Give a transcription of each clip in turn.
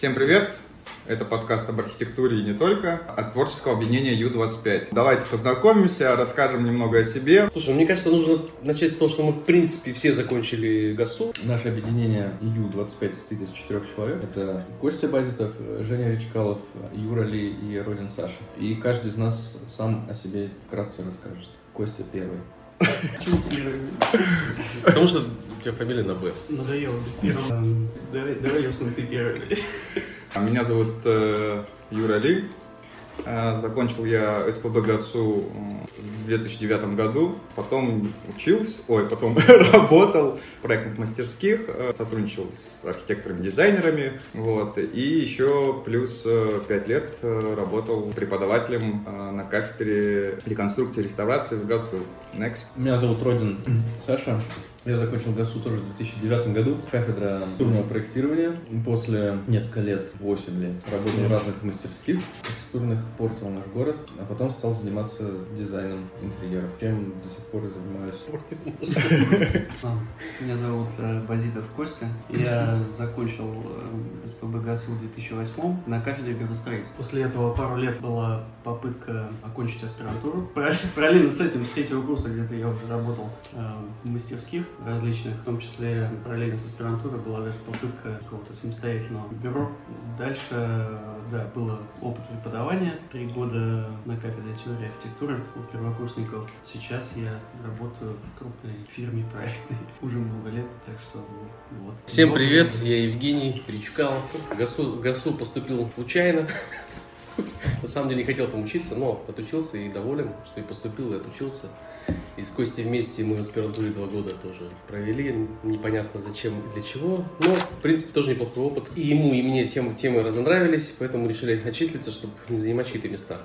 Всем привет! Это подкаст об архитектуре и не только, от творческого объединения Ю-25. Давайте познакомимся, расскажем немного о себе. Слушай, мне кажется, нужно начать с того, что мы, в принципе, все закончили ГАСУ. Наше объединение Ю-25 состоит из четырех человек. Это Костя Базитов, Женя Речкалов, Юра Ли и Родин Саша. И каждый из нас сам о себе вкратце расскажет. Костя первый. Потому что у тебя фамилия на Б. Надоело быть первым. Давай, давай, Юрсон, ты первый. А Меня зовут э, Юра Ли. Э, Закончил я СПБ ГАСУ в 2009 году. Потом учился, ой, потом работал в проектных мастерских, э, сотрудничал с архитекторами, дизайнерами. Вот. И еще плюс 5 лет э, работал преподавателем э, на кафедре реконструкции и реставрации в ГАСУ. Next. Меня зовут Родин Саша. Я закончил ГАСУ тоже в 2009 году. Кафедра архитектурного проектирования. После несколько лет, 8 лет, работал в разных мастерских архитектурных, портил наш город. А потом стал заниматься дизайном интерьеров. Чем до сих пор и занимаюсь. А, Меня зовут э, Базитов Костя. Я закончил э, СПБ ГАСУ в 2008 на кафедре градостроительства. После этого пару лет была попытка окончить аспирантуру. Параллель- Параллельно с этим, с третьего курса где-то я уже работал э, в мастерских различных, в том числе параллельно с аспирантурой была даже попытка какого-то самостоятельного бюро. Дальше, да, было опыт преподавания, три года на кафедре теории архитектуры у первокурсников. Сейчас я работаю в крупной фирме проектной уже много лет, так что вот. Всем привет, я Евгений Речкалов. В ГАСУ, ГАСУ поступил случайно. На самом деле не хотел там учиться, но отучился и доволен, что и поступил, и отучился. И с Костей вместе мы в аспирантуре два года тоже провели. Непонятно зачем и для чего. Но, в принципе, тоже неплохой опыт. И ему, и мне тем, темы разонравились, поэтому решили отчислиться, чтобы не занимать чьи-то места.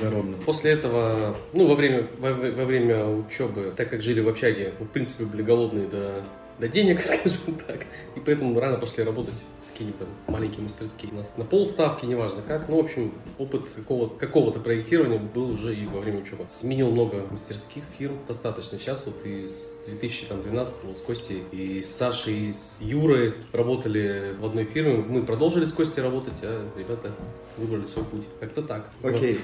Благородно. После этого, ну, во время, во, во время учебы, так как жили в общаге, мы, в принципе, были голодные до, до денег, скажем так, и поэтому рано пошли работать какие-нибудь там маленькие мастерские. На, на полставки, неважно как. Ну, в общем, опыт какого-то, какого-то проектирования был уже и во время учебы. Сменил много мастерских фирм, достаточно. Сейчас вот из 2012 вот с Костей и с Сашей, и с Юрой работали в одной фирме. Мы продолжили с Костей работать, а ребята выбрали свой путь. Как-то так. Окей.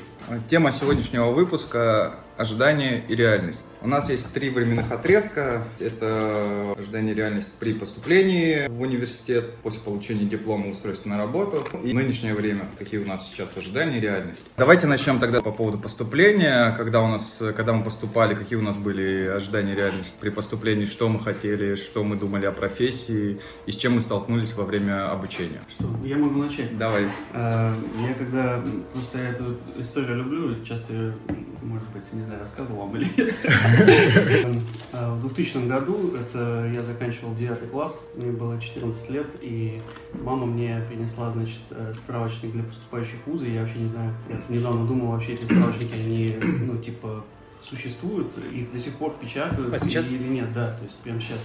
Тема сегодняшнего выпуска – ожидание и реальность. У нас есть три временных отрезка. Это ожидание и реальность при поступлении в университет, после получения диплома устройства на работу и нынешнее время. Какие у нас сейчас ожидания и реальность. Давайте начнем тогда по поводу поступления. Когда, у нас, когда мы поступали, какие у нас были ожидания и реальность при поступлении, что мы хотели, что мы думали о профессии и с чем мы столкнулись во время обучения. Что, я могу начать. Давай. А, Я когда просто эту историю люблю, часто, может быть, не знаю, рассказывал вам или нет. А, В 2000 году, это я заканчивал 9 класс, мне было 14 лет, и мама мне принесла, значит, э, справочник для поступающих в вузы. Я вообще не знаю, я недавно думал, вообще эти справочники, они, ну, типа, существуют, их до сих пор печатают. А сейчас? Или нет, да, то есть прямо сейчас.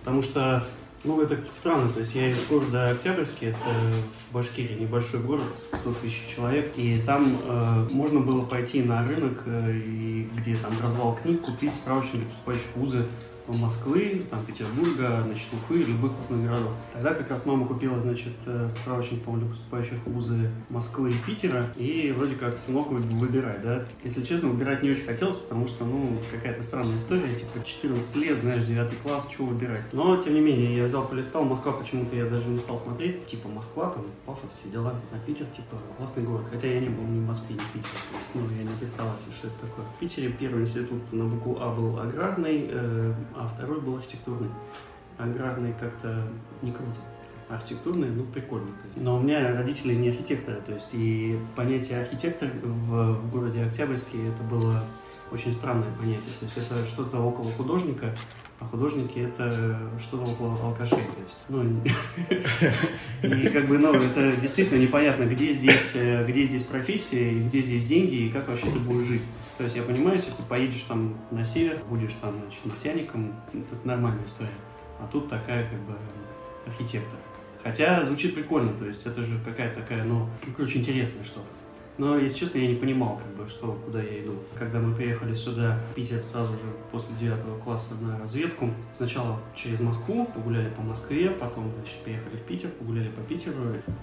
Потому что ну, это странно, то есть я из города Октябрьский, это в Башкирии, небольшой город, 100 тысяч человек, и там э, можно было пойти на рынок, э, и, где там развал книг, купить справочники поступающих вузы Москвы, там, Петербурга, значит, Уфы, любых крупных городов. Тогда как раз мама купила, значит, э, справочник, для поступающих в вузы Москвы и Питера, и вроде как сынок вы- выбирай, да. Если честно, выбирать не очень хотелось, потому что, ну, какая-то странная история, типа 14 лет, знаешь, 9 класс, чего выбирать. Но, тем не менее, я взял, полистал, Москва почему-то я даже не стал смотреть, типа Москва, там, пафос, все дела, а Питер, типа, классный город, хотя я не был ни в Москве, ни в Питере, то есть, ну, я не представлял себе, что это такое. В Питере первый институт на букву А был аграрный, э, а второй был архитектурный. Аграрный как-то не круто. Архитектурный, ну, прикольно. Но у меня родители не архитекторы, то есть и понятие архитектор в, в городе Октябрьске это было очень странное понятие. То есть это что-то около художника, а художники это что-то около алкашей. То есть, ну, и как бы, ну, это действительно непонятно, где здесь, э, где здесь профессия, и где здесь деньги, и как вообще ты будешь жить. То есть я понимаю, если ты поедешь там на север, будешь там, значит, нефтяником, это нормальная история. А тут такая, как бы, архитектор. Хотя звучит прикольно, то есть это же какая-то такая, ну, ну, короче, интересное что-то. Но, если честно, я не понимал, как бы, что, куда я иду. Когда мы приехали сюда, в Питер, сразу же после девятого класса на разведку. Сначала через Москву, погуляли по Москве, потом, значит, приехали в Питер, погуляли по Питеру,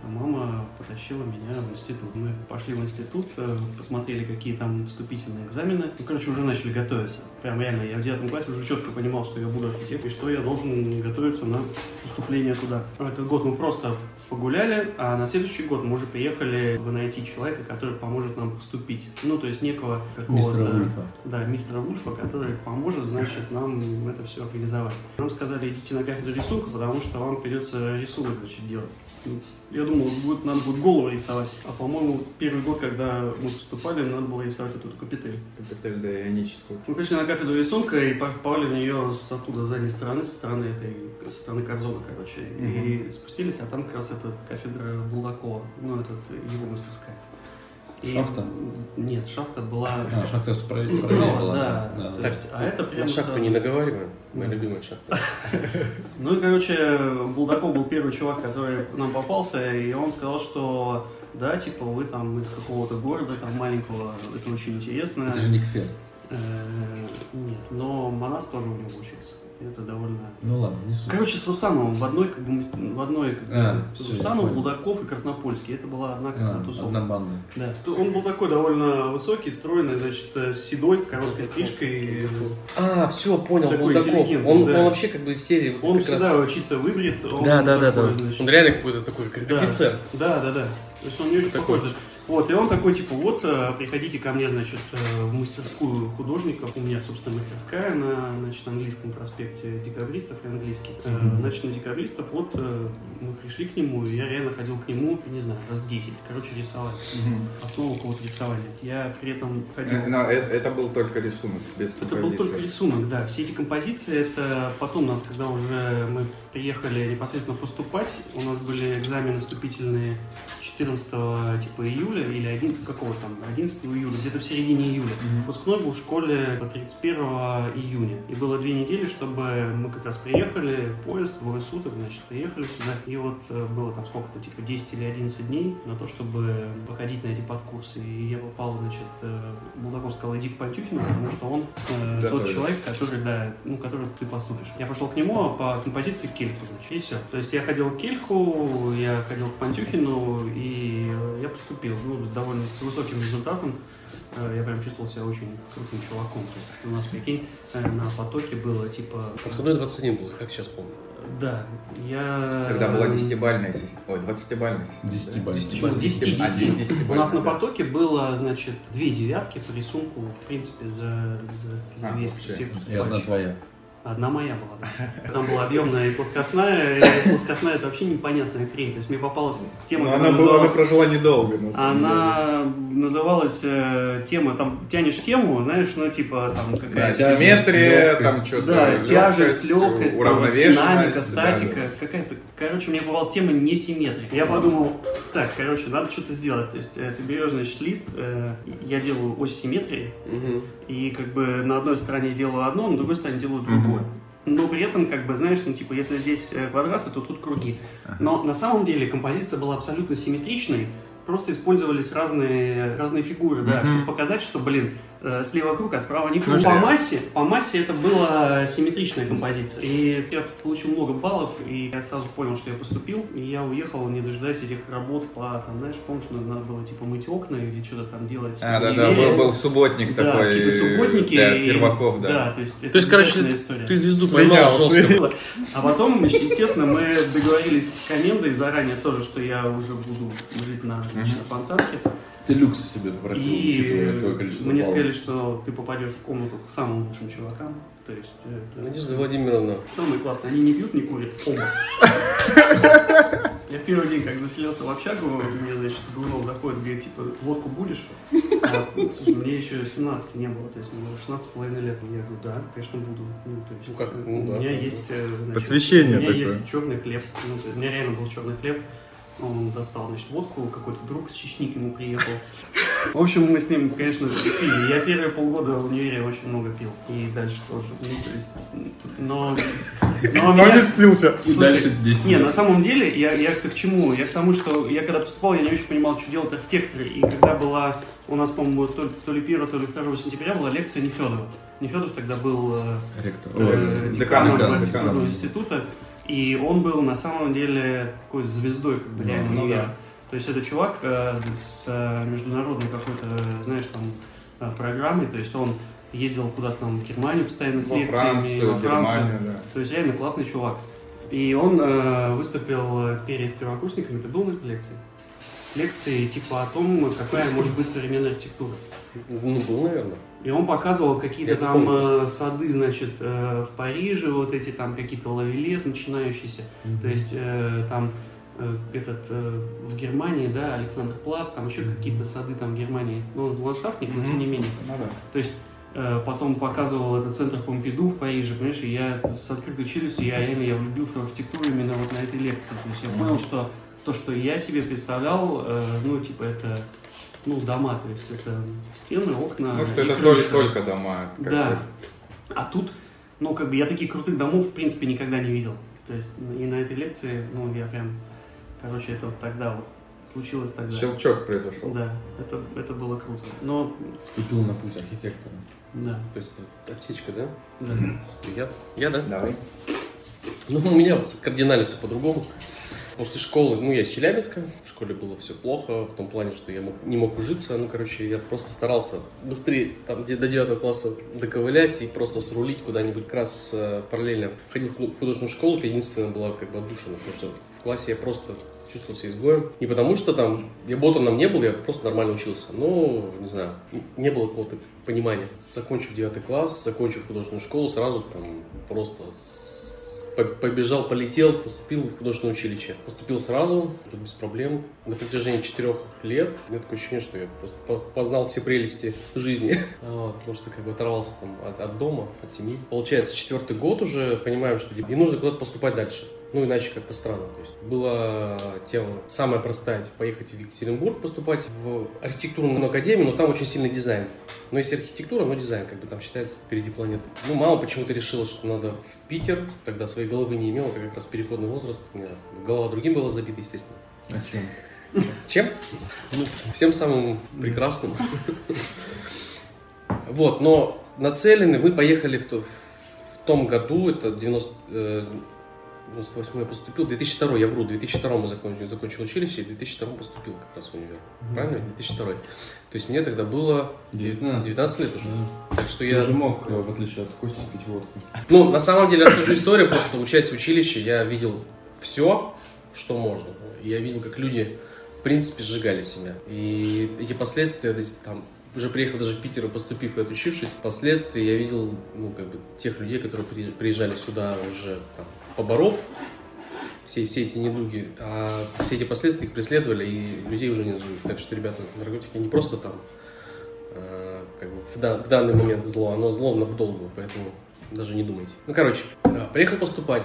а мама потащила меня в институт. Мы пошли в институт, э, посмотрели, какие там вступительные экзамены. Ну, короче, уже начали готовиться. Прям реально, я в девятом классе уже четко понимал, что я буду архитектором, и что я должен готовиться на поступление туда. Этот год мы просто погуляли, а на следующий год мы уже приехали, чтобы найти человека, который поможет нам поступить. Ну, то есть некого какого-то... Мистера Вульфа. Да, мистера Вульфа, который поможет, значит, нам это все организовать. Нам сказали, идите на кафедру рисунка, потому что вам придется рисунок, значит, делать. Я думал, будет, надо будет голову рисовать. А, по-моему, первый год, когда мы поступали, надо было рисовать эту капитель. Капитель до ионического. Мы пришли на кафедру рисунка и попали на нее с оттуда, с задней стороны, со стороны этой, со стороны Корзона, короче. И спустились, а там как раз эта кафедра Булдакова, ну, этот, его мастерская. И- Шахта? Нет, шахта была... А, шахта справа справа была. да, да. то Так, есть, а это На прям шахту сразу- не наговариваем. Моя Да. любимая шахта. Ну и, короче, Булдаков был первый чувак, который нам попался, и он сказал, что да, типа, вы там из какого-то города, там маленького, это очень интересно. Это же не кфет. Э, Нет, но Манас тоже у него учился. Это довольно... Ну ладно, не суть. Короче, с Русановым в одной, как бы, в одной, как бы, А, всё, я Русанов, понял. Булдаков и Краснопольский. Это была одна, как бы, А, тусовка. одна банда. Да. Он был такой довольно высокий, стройный, значит, э, с седой, с короткой стрижкой. А, все, понял, Такой Булдаков. Он, да. он вообще как бы из серии вот Он как раз- всегда чисто выбрит. он Да, да, да, такой, да. значит, Он реально какой-то такой, как Да. офицер. Да, да, да. То есть он не очень Такой. похож даже. Вот, и он такой, типа, вот, э, приходите ко мне, значит, э, в мастерскую художников. У меня, собственно, мастерская на, значит, английском проспекте декабристов и английский. Мгм. Значит, на декабристов, вот, мы пришли к нему, и я реально ходил к нему, не знаю, раз 10. Короче, рисовать. Основу какого-то рисования. Я при этом ходил... Но это, это был только рисунок, без Это был только рисунок, да. Все эти композиции, это потом нас, когда уже мы приехали непосредственно поступать, у нас были экзамены вступительные 14 типа июля или 1, какого там, 11 июля, где-то в середине июля. Выпускной был в школе по 31 июня. И было две недели, чтобы мы как раз приехали, поезд, двое суток, значит, приехали сюда. И вот э, было там сколько-то, типа 10 или 11 дней на то, чтобы походить на эти подкурсы. И я попал, значит, э, Булдаков сказал, иди к Пантюхину, потому что он э, тот человек, который, да, ну, который ты поступишь. Я пошел к нему по композиции к Кельху, значит, и все. То есть я ходил к Кельху, я ходил к Пантюхину, и э, я поступил, ну, с довольно с высоким результатом. Э, Я прям чувствовал себя очень крутым чуваком. То есть у нас, прикинь, э, на потоке было типа... Проходной 21 был, как сейчас помню. Да, я... Тогда была десятибальная система. Ой, двадцатибальная система. Десятибальная. Ну, 10, А, 10. десятибальная, У нас на потоке было, значит, две девятки по рисунку, в принципе, за, за, за А, весь всех И одна твоя. Одна моя была, да. Там была объемная и плоскостная. И плоскостная это вообще непонятная хрень. То есть мне попалась тема, Но которая она, была, она прожила недолго, на самом деле. она называлась э, тема, там тянешь тему, знаешь, ну типа там Да, какая-то тяжесть, симметрия, там легкость. что-то. да, тяжесть, легкость, там, уравновешенность. динамика, да, статика, да. какая-то, короче, мне попалась тема несимметрия. Я подумал, так, короче, надо что-то сделать. То есть э, ты берешь, значит, лист, э, я делаю ось симметрии, Мгм. и как бы на одной стороне делаю одно, на другой стороне делаю другое. Но при этом, как бы, знаешь, ну, типа, если здесь э, квадраты, то тут круги. Но на самом деле композиция была абсолютно симметричной, просто использовались разные, разные фигуры, да, чтобы показать, что, блин, слева круг, а справа не круг. Ну, по да. массе, по массе это была симметричная композиция. И я получил много баллов, и я сразу понял, что я поступил, и я уехал, не дожидаясь этих работ по, там, знаешь, помнишь, надо надо было, типа, мыть окна или что-то там делать. А, да, да, был, был субботник да, такой. какие-то субботники. Для и- перваков, да. то есть, это То есть, короче, история. Ты звезду поймал жестко. А потом, естественно, мы договорились с комендой заранее тоже, что я уже буду жить на, на фонтанке. Ты люкс себе попросил, учитывая твое И количество мне баллов. сказали, что ты попадешь в комнату к самым лучшим чувакам. То есть это Надежда Владимировна. самые классные. Они не пьют, не курят. Оба. Я в первый день, как заселился в общагу, мне, значит, Гуров заходит, говорит, типа, водку будешь? А, слушай, мне еще 17 не было, то есть мне было 16 с половиной лет. Я говорю, да, конечно, буду. Ну, то есть, Ну, как, э, ну, у да. меня есть... э, значит, Посвящение У меня такое. есть черный хлеб. Ну, то есть у меня реально был черный хлеб. Он достал, значит, водку, какой-то друг с Чечни к нему приехал. В общем, мы с ним, конечно, пили. Я первые полгода в универе очень много пил. И дальше тоже. Ну, то есть, но... Но, Но меня- не сплился. И дальше 10 Не, на самом деле, я, я к чему? Я к тому, что я когда поступал, я не очень понимал, что делают архитекторы. И когда была, у нас, по-моему, то, то ли 1, то ли 2 сентября была лекция Нефедова. Нефедов тогда был э, Ректор. э, деканом декан, архитектурного декан. института. И он был на самом деле такой звездой, как бы Ну, реально ну универа. да. То есть это чувак э, с э, международной какой-то, знаешь, там э, программой. То есть он ездил куда-то там в Германию постоянно с Во лекциями, Францию, во Францию. Германию, да. То есть реально классный чувак. И он э, выступил перед первокурсниками, ты был на этой лекции? С лекцией типа о том, какая может быть современная архитектура. Ну, был, наверное. И он показывал какие-то там помню э, сады, значит, э, в Париже, вот эти там какие-то лавилет начинающиеся. То есть э, там этот в Германии, да, Александр Плац, там еще какие-то сады там в Германии. Ну, он ландшафтник, но тем не менее. Ну да. То есть потом показывал этот центр Помпиду в Париже, понимаешь, и я с открытой челюстью, я реально я влюбился в архитектуру именно вот на этой лекции. То есть я понял, что то, что я себе представлял, ну, типа, это, ну, дома, то есть это стены, окна Ну что и это крыша. только, только дома. Да. бы- А тут, ну, как бы я таких крутых домов, в принципе, никогда не видел. То есть и на этой лекции, ну, я прям, короче, это вот тогда вот случилось тогда. Щелчок произошел. Да, это, это было круто. Но, Вступил на путь архитектора. да, То есть отсечка, да? да. Я, я да? Давай. Ну, у меня кардинально все по-другому. После школы, ну, я из Челябинска, в школе было все плохо, в том плане, что я мог- не мог ужиться, ну, короче, я просто старался быстрее, там, до 9 класса доковылять и просто срулить куда-нибудь, как раз э, параллельно ходил в ху- художественную школу, это единственное была как бы отдушина, потому что в классе я просто чувствовал себя изгоем. Не потому что там я ботаном не был, я просто нормально учился. Но, не знаю, не было какого-то понимания. Закончив 9 класс, закончив художественную школу, сразу там просто побежал, полетел, поступил в художественное училище. Поступил сразу, без проблем. На протяжении четырех лет у меня такое ощущение, что я просто по- познал все прелести жизни. Потому что как бы оторвался там от, от дома, от семьи. Получается, четвертый год уже понимаем, что типа, и нужно куда-то поступать дальше. Ну, иначе как-то странно. То есть была тема самая простая, типа, поехать в Екатеринбург, поступать в архитектурную академию, но там очень сильный дизайн. Но если архитектура, но дизайн, как бы там считается впереди планеты. Ну, мама почему-то решила, что надо в Питер. Тогда своей головы не имела, это как раз переходный возраст. У меня голова другим была забита, естественно. А чем? Чем? Ну, всем самым прекрасным. Вот, но нацелены, мы поехали в, в том году, это 90, э, 98 я поступил, 2002, я вру, 2002 мы закончил, закончил училище, и в 2002 поступил как раз в универ. Правильно? 2002. То есть мне тогда было 19. 19 лет уже. Да. Так что Я я... же мог, э, в отличие от Кости, пить водку. Ну, на самом деле, расскажу историю, просто учась в училище, я видел все, что можно. Я видел, как люди, в принципе, сжигали себя. И эти последствия, там, уже приехал даже в Питер, поступив и отучившись, впоследствии я видел, ну, как бы, тех людей, которые при- приезжали сюда уже, там, поборов все, все эти недуги, а все эти последствия их преследовали, и людей уже нет живых. Так что, ребята, наркотики не просто там, э, как бы в, дан- в данный момент зло, оно зло в долгу, поэтому даже не думайте. Ну, короче, да, приехал поступать.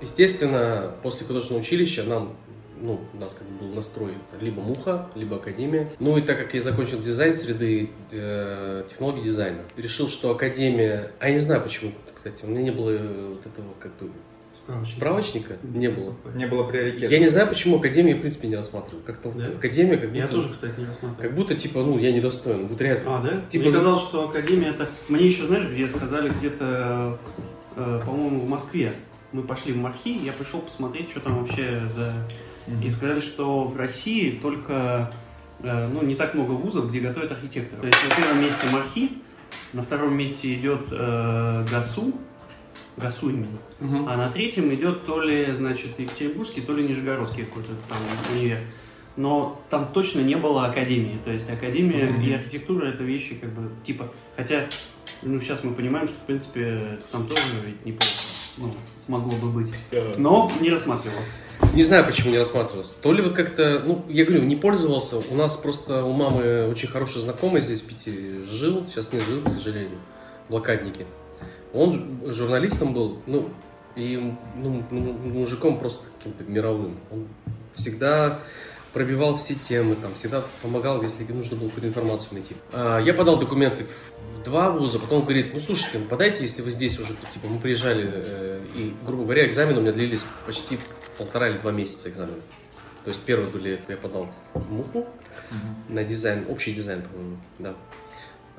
Естественно, после художественного училища нам, ну, у нас как бы был настрой это либо муха, либо академия. Ну и так как я закончил дизайн среды, э, технологии дизайна, решил, что академия, а я не знаю почему, кстати, у меня не было э, вот этого как бы Справочник. справочника, не было. Не было приоритета. Я не знаю, почему академию в принципе не рассматривал. Как-то Да? академия как будто, Я тоже, кстати, не рассматривал. как будто типа, ну, я недостоин. Вот реально. А, да? Типа Мне за- казалось, что Академия это... Мне еще, знаешь, где сказали, где-то, э, по-моему, в Москве. Мы пошли в Мархи, я пришел посмотреть, что там вообще за... И сказали, что в России только, э, ну, не так много вузов, где готовят архитекторов. То есть на первом месте Мархи, на втором месте идет э, ГАСУ, ГАСУ именно. Мгм. А на третьем идет то ли, значит, Екатеринбургский, то ли Нижегородский какой-то там универ. Но там точно не было академии. То есть академия Мгм. и архитектура это вещи как бы типа. Хотя, ну сейчас мы понимаем, что в принципе там тоже ведь неплохо. Ну, могло бы быть. Но не рассматривалось. Не знаю, почему не рассматривался. То ли вот как-то, ну, я говорю, не пользовался. У нас просто у мамы очень хороший знакомый здесь в Питере жил, сейчас не жил, к сожалению, в блокаднике. Он журналистом был, ну, и ну, ну, мужиком просто каким-то мировым. Он всегда пробивал все темы, там, всегда помогал, если нужно было какую-то информацию найти. А, я подал документы в, два вуза, потом он говорит, ну, слушайте, ну, подайте, если вы здесь уже, типа, мы приезжали, э, и, грубо говоря, экзамены у меня длились почти полтора или два месяца экзамены. То есть первые были, я подал в Муху на дизайн, общий дизайн, по-моему, да.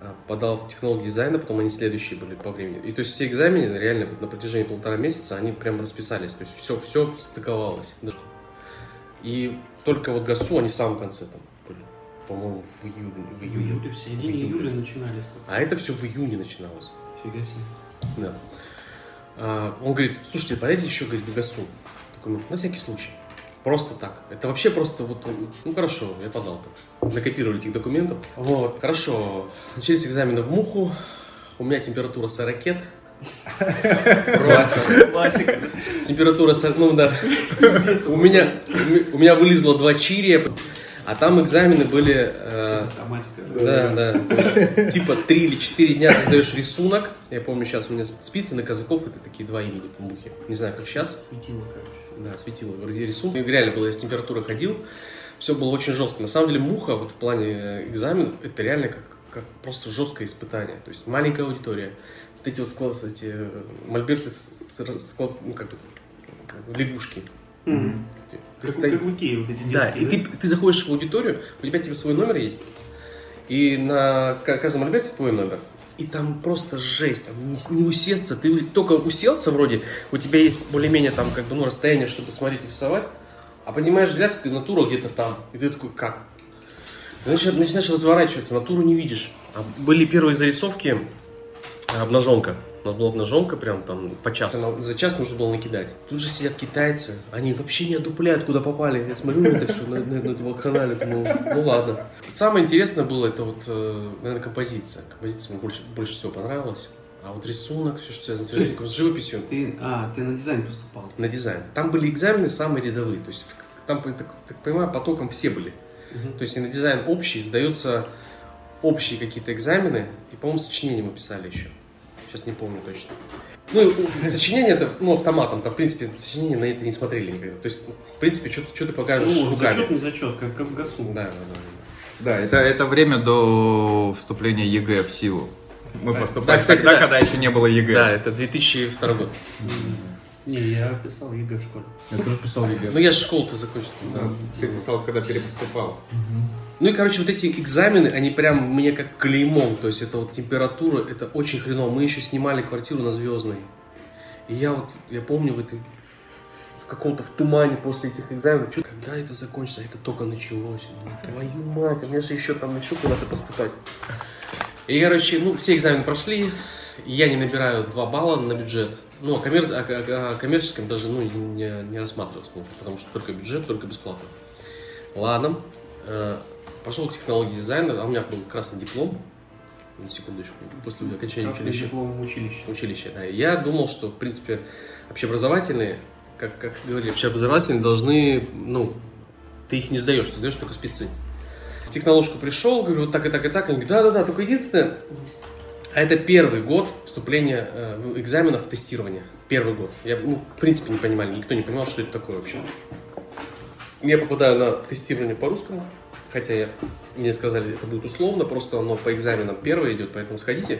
А, Подал в технологию дизайна, потом они следующие были по времени. И то есть все экзамены реально вот на протяжении полтора месяца они прям расписались. То есть все, все стыковалось. И только вот ГАСУ они в самом конце там были. По-моему, в июне. В В июне. июле, в середине В июле. июля начинались. А это все в июне начиналось. Фига себе. Да. А, он говорит, слушайте, подайте еще, говорит, в ГАСУ. Документ. На всякий случай. Просто так. Это вообще просто вот, ну хорошо, я подал так. Накопировали этих документов. Вот, хорошо. Начались экзамены в муху. У меня температура 40 Просто. Классика. Температура, ну да. У меня, у меня вылезло два чирия, а там экзамены были... э, да, да. Есть, типа три или четыре дня ты сдаешь рисунок. Я помню, сейчас у меня спицы на казаков, это такие два имени по мухе. Не знаю, как сейчас. Светило, короче. Да, светило рисунок. И Реально было, я с температурой ходил. Все было очень жестко. На самом деле муха вот в плане э, экзаменов, это реально как, как просто жесткое испытание. То есть маленькая аудитория. Вот эти вот склад, эти э, мольберты, склад- ну как это, лягушки. Мгм. Ты Как, стоишь- как в Икее вот эти да, детские, и ты, ты заходишь в аудиторию, у тебя тебе свой номер есть, и на ка- каждом альберте твой номер. И там просто жесть, там не, не усесться, ты только уселся вроде, у тебя есть более-менее там как бы ну расстояние, чтобы смотреть, рисовать, а понимаешь взгляд, ты натура где-то там, и ты такой, как? Ты начинаешь, начинаешь разворачиваться, натуру не видишь. А были первые зарисовки, а, обнаженка. У нас была обнаженка прям там по часу. За час нужно было накидать. Тут же сидят китайцы, они вообще не одупляют, куда попали. Я смотрю на это все, на, на, на этого канале, думаю, ну ладно. Самое интересное было, это вот, э, наверное, композиция. Композиция мне больше, больше всего понравилась. А вот рисунок, все, что связано с рисунком, с живописью, Ты, а, ты на дизайн поступал. на дизайн. Там были экзамены самые рядовые, то есть там, так, так понимаю, потоком все были. То есть и на дизайн общий, сдаются общие какие-то экзамены, и, по-моему, сочинение мы писали еще. Сейчас не помню точно. Ну, сочинение это, ну, автоматом, там, в принципе, сочинение на это не смотрели никогда. То есть, в принципе, что, что ты покажешь Ну, руками. зачет не зачет, как, как в ГАСУ. Да, да, да. Да, это, это время до вступления ЕГЭ в силу. Мы Да, поступали кстати, тогда, да. когда еще не было ЕГЭ. Да, это 2002 год. Не, я писал ЕГЭ в школе. Я тоже писал ЕГЭ. Ну, я же школу-то закончил. Да, Ты писал, когда перепоступал. Ну и, короче, вот эти экзамены, они прям мне как клеймом. То есть это вот температура, это очень хреново. Мы еще снимали квартиру на Звездной. И я вот, я помню в этой в каком-то в тумане после этих экзаменов, что, когда это закончится, это только началось. Ну, твою мать, а мне же еще там еще куда-то поступать. И, короче, ну, все экзамены прошли, я не набираю 2 балла на бюджет. Ну, о, коммер- о- о- о коммерческом даже ну, не, не рассматривался, ну, потому что только бюджет, только бесплатно. Ладно. Э, Пошел к технологии дизайна, а у меня был красный диплом. На секундочку, после окончания Красный училища. диплом училища. Училище, да. Я думал, что, в принципе, общеобразовательные, как, как говорили, общеобразовательные должны, ну, ты их не сдаешь, ты сдаешь только спецы. В технологку пришел, говорю, вот так и так и так. Они говорят, да-да-да, только единственное, а это первый год вступления э, в экзаменов в тестирование. Первый год. Я, ну, в принципе, не понимали, никто не понимал, что это такое вообще. Я попадаю на тестирование по русскому, хотя я, мне сказали, это будет условно, просто оно по экзаменам первое идет, поэтому сходите.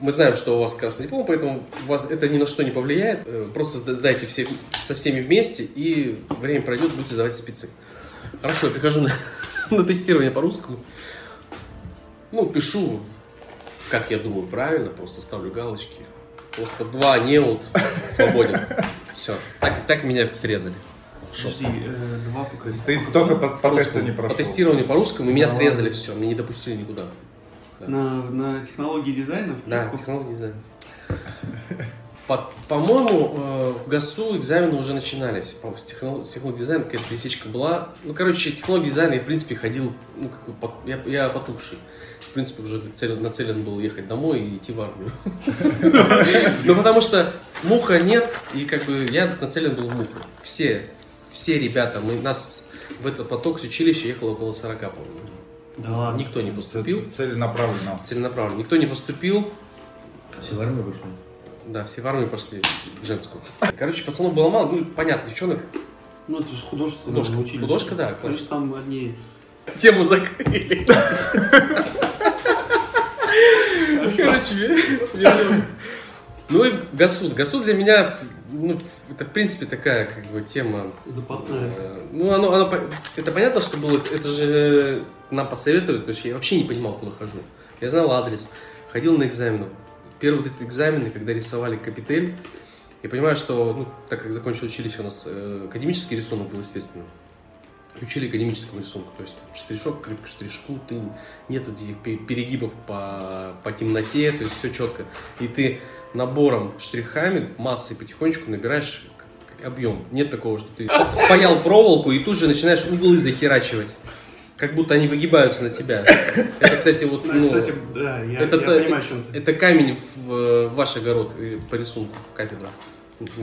Мы знаем, что у вас красный диплом, поэтому вас это ни на что не повлияет. Э, Просто сда- сдайте все, со всеми вместе, и время пройдет, будете сдавать спецы. Хорошо, я прихожу на, на тестирование по русскому. Ну, пишу, как я думаю, правильно, просто ставлю галочки. Просто два неуд, свободен. Все, так, так меня срезали. Подожди, э, два по есть ты только по, по тесту не По прошел. тестированию по русскому, и меня срезали все, меня не допустили никуда. На, на технологии дизайна? Да, кепку? технология дизайна. По- По-моему, э, в ГАСУ экзамены уже начинались. По-моему, с технологией, с технологией дизайна какая-то пересечка была. Ну, короче, технология дизайна я, в принципе, ходил, ну, как бы, я, я потухший. В принципе, уже целен- нацелен был ехать домой и идти в армию. Ну, потому что муха нет, и как бы я нацелен был в муху. Все, все ребята, мы, нас в этот поток с училища ехало около 40, по-моему. Да ладно. Никто не поступил. Целенаправленно. Целенаправленно. Никто не поступил. Все в армию вышли. Да, все в армию пошли, в женскую. Короче, пацанов было мало, ну, понятно, девчонок. Ну, это же художество. Художка. Художка, да, есть там одни... Тему закрыли. Короче, вернемся. Ну и Гасуд. Гасуд для меня, ну, это в принципе такая как бы тема. Запасная. э, Ну, оно, оно это понятно, что было, это же нам посоветовали, потому что я вообще не понимал, куда хожу. Я знал адрес, ходил на экзамены. Первые вот эти экзамены, когда рисовали капитель, я понимаю, что, ну, так как закончил училище, у нас э, академический рисунок был, естественно. Учили академическому рисунку, то есть штришок к штришку, ты нет этих пе- перегибов по, по темноте, то есть все четко. И ты набором штрихами, массой потихонечку набираешь объем. Нет такого, что ты спаял проволоку и тут же начинаешь углы захерачивать. Как будто они выгибаются на тебя. Это, кстати, вот, Ну, кстати, да, я, это, я понимаю, о чем ты. это камень в э, ваш огород по рисунку кафедра.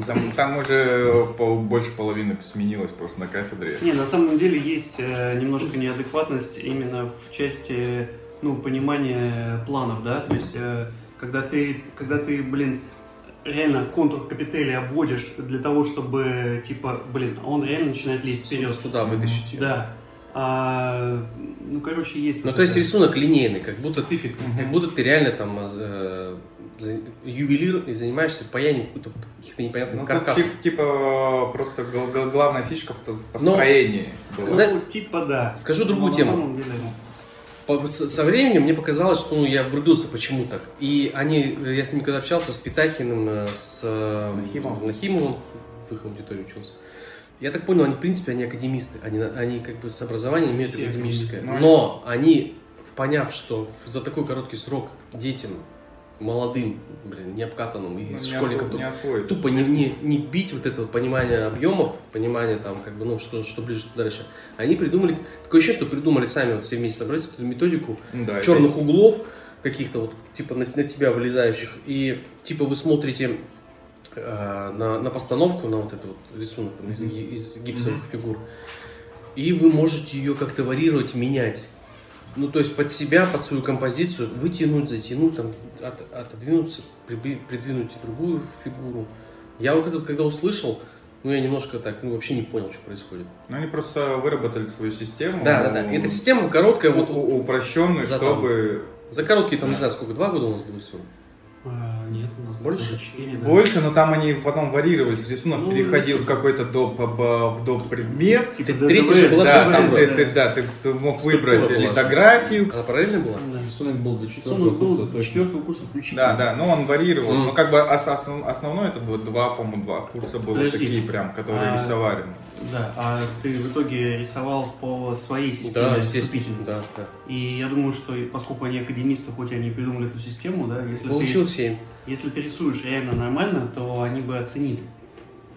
Там, там уже пол- больше половины сменилось просто на кафедре. Не, на самом деле есть э, немножко неадекватность именно в части ну, понимания планов, да, то есть э, когда ты, когда ты, блин, реально контур капители обводишь для того, чтобы, типа, блин, он реально начинает лезть вперед. Сюда вытащить ее. Да. А, ну, короче, есть... Ну, вот то есть рисунок линейный, как будто, специфика. как будто ты реально там э, за- ювелир и занимаешься паянием каких-то каких-то непонятных Ну, каркасов. тип- типа просто гл- гл- главная фишка в, в Но- построении была. Да. Ну, типа да. Скажу другую Но тему. На самом деле, По- с- со временем мне показалось, что ну, я врубился почему так. И они, э, я с ними когда общался, с Питахиным, э, с э, Нахимовым. Нахимовым, в их аудитории учился. Я так понял, они в принципе они академисты, они, они как бы с образованием имеют Все академическое. Но они, поняв, что за такой короткий срок детям, молодым, блин, необкатанным и Ну, не, школьникам не тупо не, не, не вбить вот это вот понимание объемов, понимание там, как бы, ну, что, что ближе, что дальше. Они придумали, такое ощущение, что придумали сами вот все вместе собрались эту методику Ну да, это- черных углов, каких-то вот, типа, на, на тебя вылезающих, и, типа, вы смотрите э, на, на постановку, на вот этот вот рисунок там, из, из гипсовых фигур, и вы можете ее как-то варьировать, менять. Ну, то есть под себя, под свою композицию, вытянуть, затянуть, там, от- отодвинуться, приби- придвинуть другую фигуру. Я вот этот, когда услышал, ну, я немножко так, ну, вообще не понял, что происходит. Ну, они просто выработали свою систему. Да, да, да. Эта система короткая, вот, у- у- упрощенную, За чтобы за короткие, там, не знаю, сколько, два года у нас было всего. Нет, у нас Больше? было четыре, да. больше, но там они потом варьировались. Рисунок Ну, переходил в какой-то доп, об- в доп предмет. Типа Ты- третья же была Да, там да. ты- да, ты, ты мог Структура выбрать была. литографию. Она параллельно была? Да. Рисунок был до четвертого был курса, точно. четвертого курса включительно. Да, да, но он варьировался. Мгм. Ну, как бы ос- основ- основной это было два, по-моему, два курса было Подожди. такие прям, которые А, рисовали. Да, а ты в итоге рисовал по своей системе Да, естественно. вступительной. Да, да. И я думаю, что поскольку они академисты, хоть они и придумали эту систему, да, если, Получил ты, 7. Если ты рисуешь реально нормально, то они бы оценили.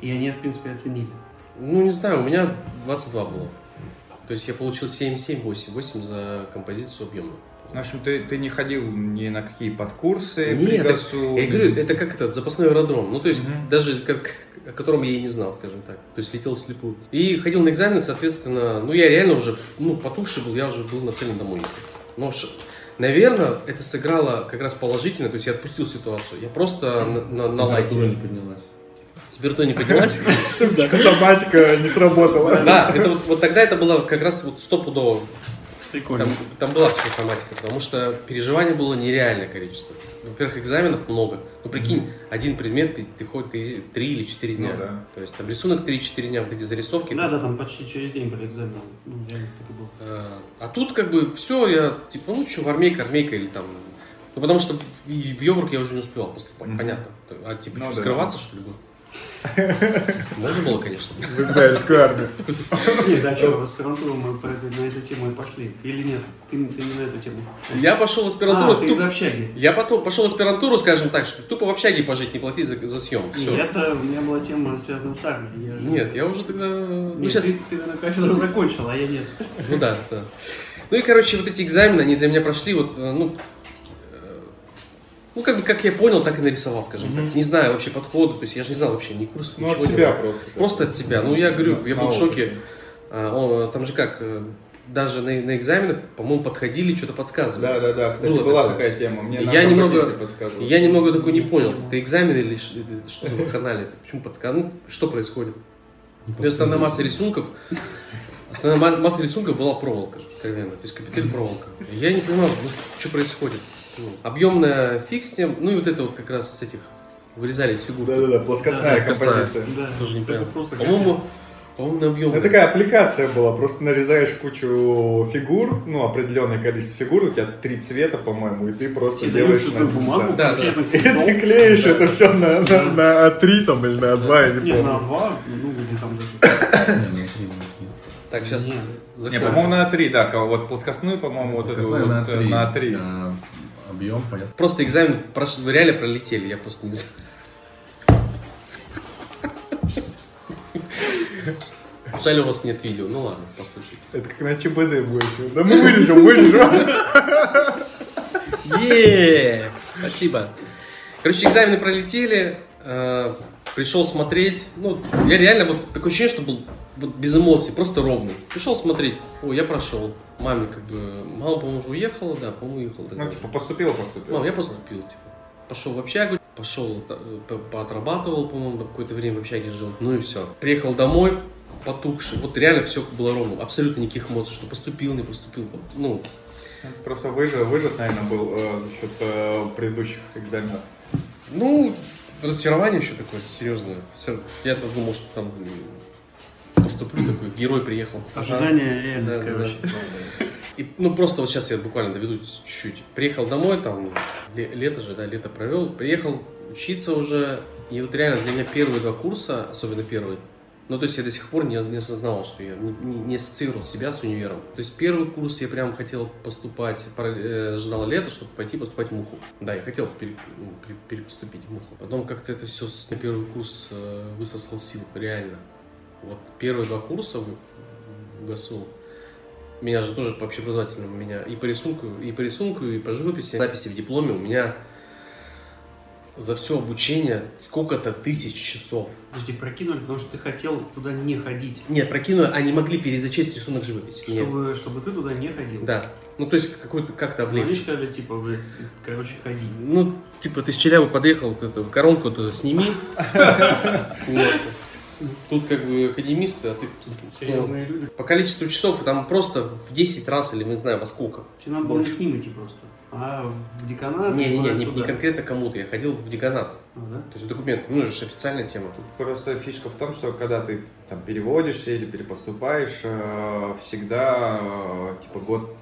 И они, в принципе, оценили. Ну, не знаю, у меня 22 было. То есть я получил 7, 7, 8. 8 за композицию объемную. В общем, ты, ты не ходил ни на какие подкурсы, Нет, при так ГАСУ. Я говорю, это как этот запасной аэродром. Ну, то есть, Мгм. даже как, о котором я и не знал, скажем так. То есть, летел вслепую. И ходил на экзамены, соответственно, ну, я реально уже, ну, потухший был, я уже был нацелен домой. Но, наверное, это сыграло как раз положительно, то есть, я отпустил ситуацию. Я просто на, на, на лайте. Не поднялась. Температура не поднялась. Психосоматика не сработала. Да, это вот, вот тогда это было как раз вот стопудово. Прикольно. Там, там была психосоматика, потому что переживаний было нереальное количество. Во-первых, экзаменов много. Ну, прикинь, один предмет, ты, ты хоть ты 3 или 4 дня. Ну да. То есть там рисунок 3-4 дня, вот эти зарисовки. Да, да, там почти через день были экзамены. Ну. А, а тут как бы все, я типа, ну что, в армейка, армейка или там... Ну, потому что в Йобург я уже не успевал поступать, Мгм. понятно. А типа, Ну что, да. скрываться, что ли, было? Можно было, конечно. В израильскую армию. Нет, а что, в аспирантуру мы на эту тему и пошли? Или нет? Ты, ты не на эту тему. Я пошел в аспирантуру, А, ты туп- из общаги. я потом пошел в аспирантуру, скажем так, что тупо в общаге пожить, не платить за, за съем. Все. это у меня была тема связана с армией. Я же- Нет, я уже тогда... Ну, Нет, сейчас... ты, ты, наверное, кафедру закончил, а я нет. Ну да, да. Ну и, короче, вот эти экзамены, они для меня прошли, вот, э, ну, ну, как бы, как я понял, так и нарисовал, скажем так. Не знаю вообще подхода, то есть я же не знал вообще ни курсов, Ну, от ничего не себя просто. Просто от себя. Ну, я говорю, я был На в шоке. опыте. А, он, там же как, э, даже на, на экзаменах, по-моему, подходили, что-то подсказывали. Да, да, да. Кстати, Было была такое. такая тема. Мне Я на немного-. Я немного такой не понял, это экзамен или что за вакханалия, это почему подсказывали, ну, что происходит? То есть основная масса рисунков, основная ма- масса рисунков была проволока, откровенно. То есть капитель проволока. Я не понимал, ну, что происходит. Ну, объемная фиг с ним, ну и вот это вот как раз с этих вырезали из фигурки. Да-да-да, плоскостная Да, плоскостная. композиция. Да, Тоже не это понял. просто По-моему, по-моему, на объем. Ну, такая аппликация была, просто нарезаешь кучу фигур, ну, определенное количество фигур, у тебя три цвета, по-моему, и ты просто Тебе делаешь... на- бумагу, Да, конкретных И ты клеишь Да. это все на, на, на А3 там, или на А2, я не Нет, на помню. два, ну, или там даже... Так, сейчас. Не, по-моему, на А3, да, вот плоскостную, по-моему, вот эту вот, на э, А3. На А3. Объем, понятно. Просто экзамен прош... вы реально пролетели, я просто не знаю. Жаль, у вас нет видео. Ну ладно, послушайте. Это как на ЧБД будет. Да мы вырежем, вырежем. Е, Спасибо. Короче, экзамены пролетели. э, Пришел смотреть. Ну, я реально вот такое ощущение, что был вот без эмоций, просто ровный. Пришел смотреть. О, я прошел. Маме как бы... Мама, по-моему, уже уехала, да, по-моему, уехала. тогда Ну, типа, поступила, поступила. Мам, я поступил, типа. Пошел в общагу, пошел, э, по- поотрабатывал, по-моему, какое-то время в общаге жил. Ну и все. Приехал домой, потухший. Вот реально все было ровно. Абсолютно никаких эмоций, что поступил, не поступил. Ну, Просто выжат, выжат, наверное, был э, за счет э, предыдущих экзаменов. ну, разочарование еще такое серьезное. Я думал, что там поступлю такой, герой приехал. Ожидание реальность, Да, короче. да. И, ну, просто вот сейчас я буквально доведу чуть-чуть. Приехал домой, там, ле- лето же, да, лето провел. Приехал учиться уже. И вот реально для меня первые два курса, особенно первый, ну, то есть я до сих пор не, не осознавал, что я не, не- не ассоциировал себя с универом. То есть первый курс я прям хотел поступать, э, ждал лето, чтобы пойти поступать в МУХу. Да, я хотел пере- ну, пере- перепоступить в МУХу. Потом как-то это все на первый курс э, высосал сил, реально. Вот первые два курса в, в ГАСУ, меня же тоже по общеобразовательному, меня и по рисунку, и по рисунку, и по живописи, записи в дипломе у меня за все обучение сколько-то тысяч часов. Подожди, прокинули, потому что ты хотел туда не ходить. Нет, прокину, они могли перезачесть рисунок живописи. Нет. Чтобы, чтобы ты туда не ходил. Да. Ну, то есть, какой-то как-то Они облегчить. сказали, типа, вы, короче, ходи. Ну, типа, ты с Челябы подъехал, вот эту коронку туда сними немножко. Тут как бы академисты, а ты тут Серьезные люди. по количеству часов там просто в 10 раз или не знаю во сколько. Тебе надо было не Больше. к ним идти просто. А в деканат? Не-не-не, не, куда? не конкретно кому-то, я ходил в деканат. А, да? То есть документ, ну это же официальная тема. Просто фишка в том, что когда ты там переводишься или перепоступаешь, э, всегда э, типа год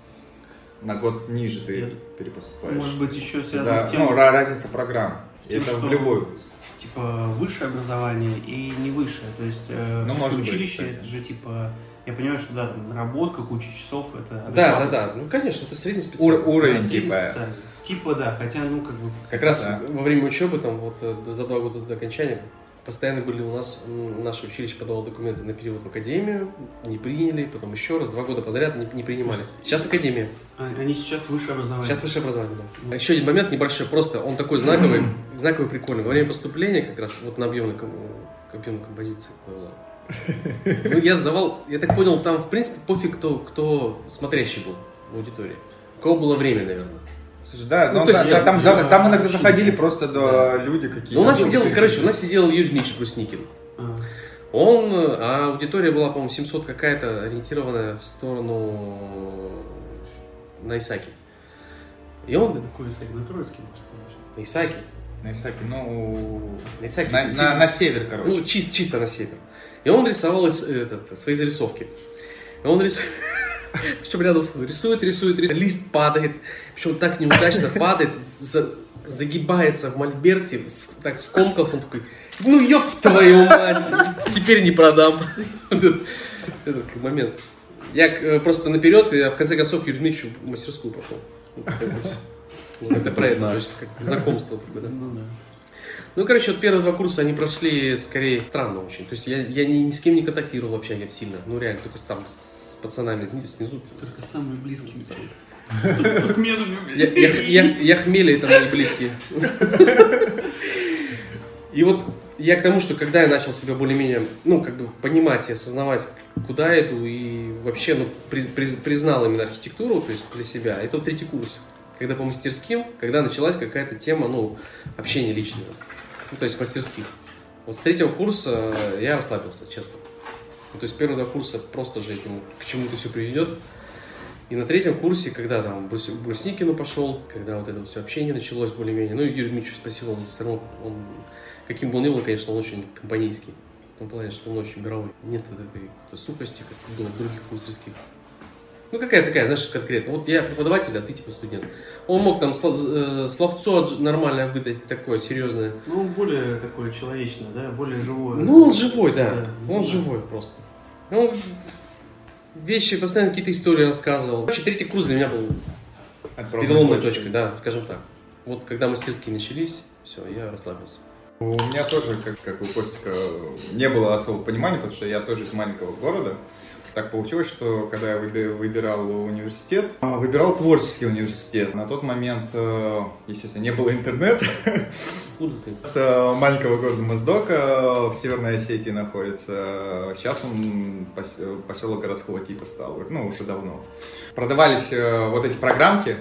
на год ниже ты Я- перепоступаешь. Может быть, еще связано За- с тем, ну, ра- разница программ. с тем, Это в что- любой вуз. Типа, высшее образование и не высшее. То есть, э, Ну, может быть, училище, кстати. это же, типа, я понимаю, что, да, там, наработка, куча часов, это Да, да, да. Ну конечно, это средний Ур- специальный. уровень Да, типа. Типа, да, хотя, ну, как бы, Как раз Да. во время учебы, там вот э, за два года до окончания, постоянно были у нас, наше училище подавало документы на перевод в академию, не приняли, потом еще раз, два года подряд не, не принимали. Сейчас академия, а, они сейчас высшее образование. сейчас высшее образование, да. Еще один момент небольшой, просто он такой знаковый, знаковый, прикольный. Во время поступления как раз вот на объемной, объемной композиции была. Ну, я сдавал, я так понял, там, в принципе, пофиг, кто, кто смотрящий был в аудитории. У кого было время, наверное. Слушай, да, Ну, но то есть та- я- там, я- там иногда заходили просто до люди какие-то. Но у нас Ну, сидел, короче, у нас сидел Юрий Дмитриевич Брусникин. А, Он, а аудитория была, по-моему, 700 какая-то, ориентированная в сторону на Исаки. И он какой сайт на Троицкий, может, конечно. на Исаки, На Исаке, ну, на Исаки, на, на- на север, короче. ну, чис- чисто на север. И он рисовал ис- этот, свои зарисовки. И он рисует, причем рядом с рисует, рисует, рисует, лист падает, причем так неудачно падает, за- загибается в мольберте, с- так скомкался, он такой, ну ёб твою мать, теперь не продам. Этот, этот момент. Я э, просто наперед, я в конце концов к Юрию Дмитриевичу в мастерскую пошел. Это про это, то есть как знакомство такое, да. Ну, да. Ну, короче, вот первые два курса, они прошли скорее странно очень. То есть я, я ни, ни с кем не контактировал вообще я сильно. Ну, реально, только там с пацанами сни- снизу. Только самые близкие. Я, я, я, я хмели, это мои близкие. И вот я к тому, что когда я начал себя более-менее, ну, как бы понимать и осознавать, куда я иду, и вообще, ну, при- при- признал именно архитектуру, то есть для себя, это вот третий курс. Когда по мастерским, когда началась какая-то тема, ну, общения личного. Ну, то есть мастерских. Вот с третьего курса я расслабился, честно. Ну, то есть первые два курса просто же этим, к чему-то все приведет. И на третьем курсе, когда там Брус- Брусникину пошел, когда вот это вот все общение началось более-менее, ну и Юрию Дмитриевичу спасибо, он все равно, он, каким бы он ни был, конечно, он очень компанейский. В том плане, что он очень мировой. Нет вот этой сухости, как в других мастерских. Ну, какая такая, знаешь, конкретно. Вот я преподаватель, а ты типа студент. Он мог там э, словцо нормальное выдать, такое серьезное. Ну, он более такой человечный, да, более живой. Ну, он живой, да. Да, Он да. живой просто. Он вещи, постоянно какие-то истории рассказывал. Короче, третий курс для меня был Отправной переломной точкой. точкой, да, скажем так. Вот когда мастерские начались, все, я расслабился. У меня тоже, как, как у Костика, не было особого понимания, потому что я тоже из маленького города. Так получилось, что когда я выби- выбирал университет, а, выбирал творческий университет. На тот момент, э, естественно, не было интернета. Откуда ты? С э, маленького города Моздока э, в Северной Осетии находится. Сейчас он пос- поселок городского типа стал, ну, уже давно. Продавались вот эти программки,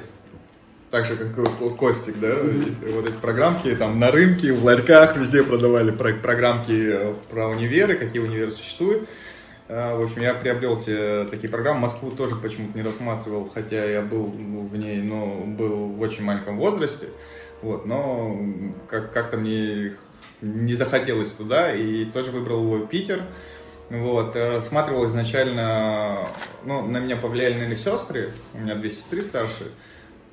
так же, как Костик, да, вот эти программки там на рынке, в ларьках, везде продавали про- программки про универы, какие универы существуют. Э, В общем, я приобрел себе такие программы. Москву тоже почему-то не рассматривал, хотя я был ну, в ней, но был в очень маленьком возрасте. Вот, но как-то мне не захотелось туда, и тоже выбрал Питер. Вот, э, рассматривал изначально, ну, на меня повлияли, наверное, сестры, у меня две сестры старшие.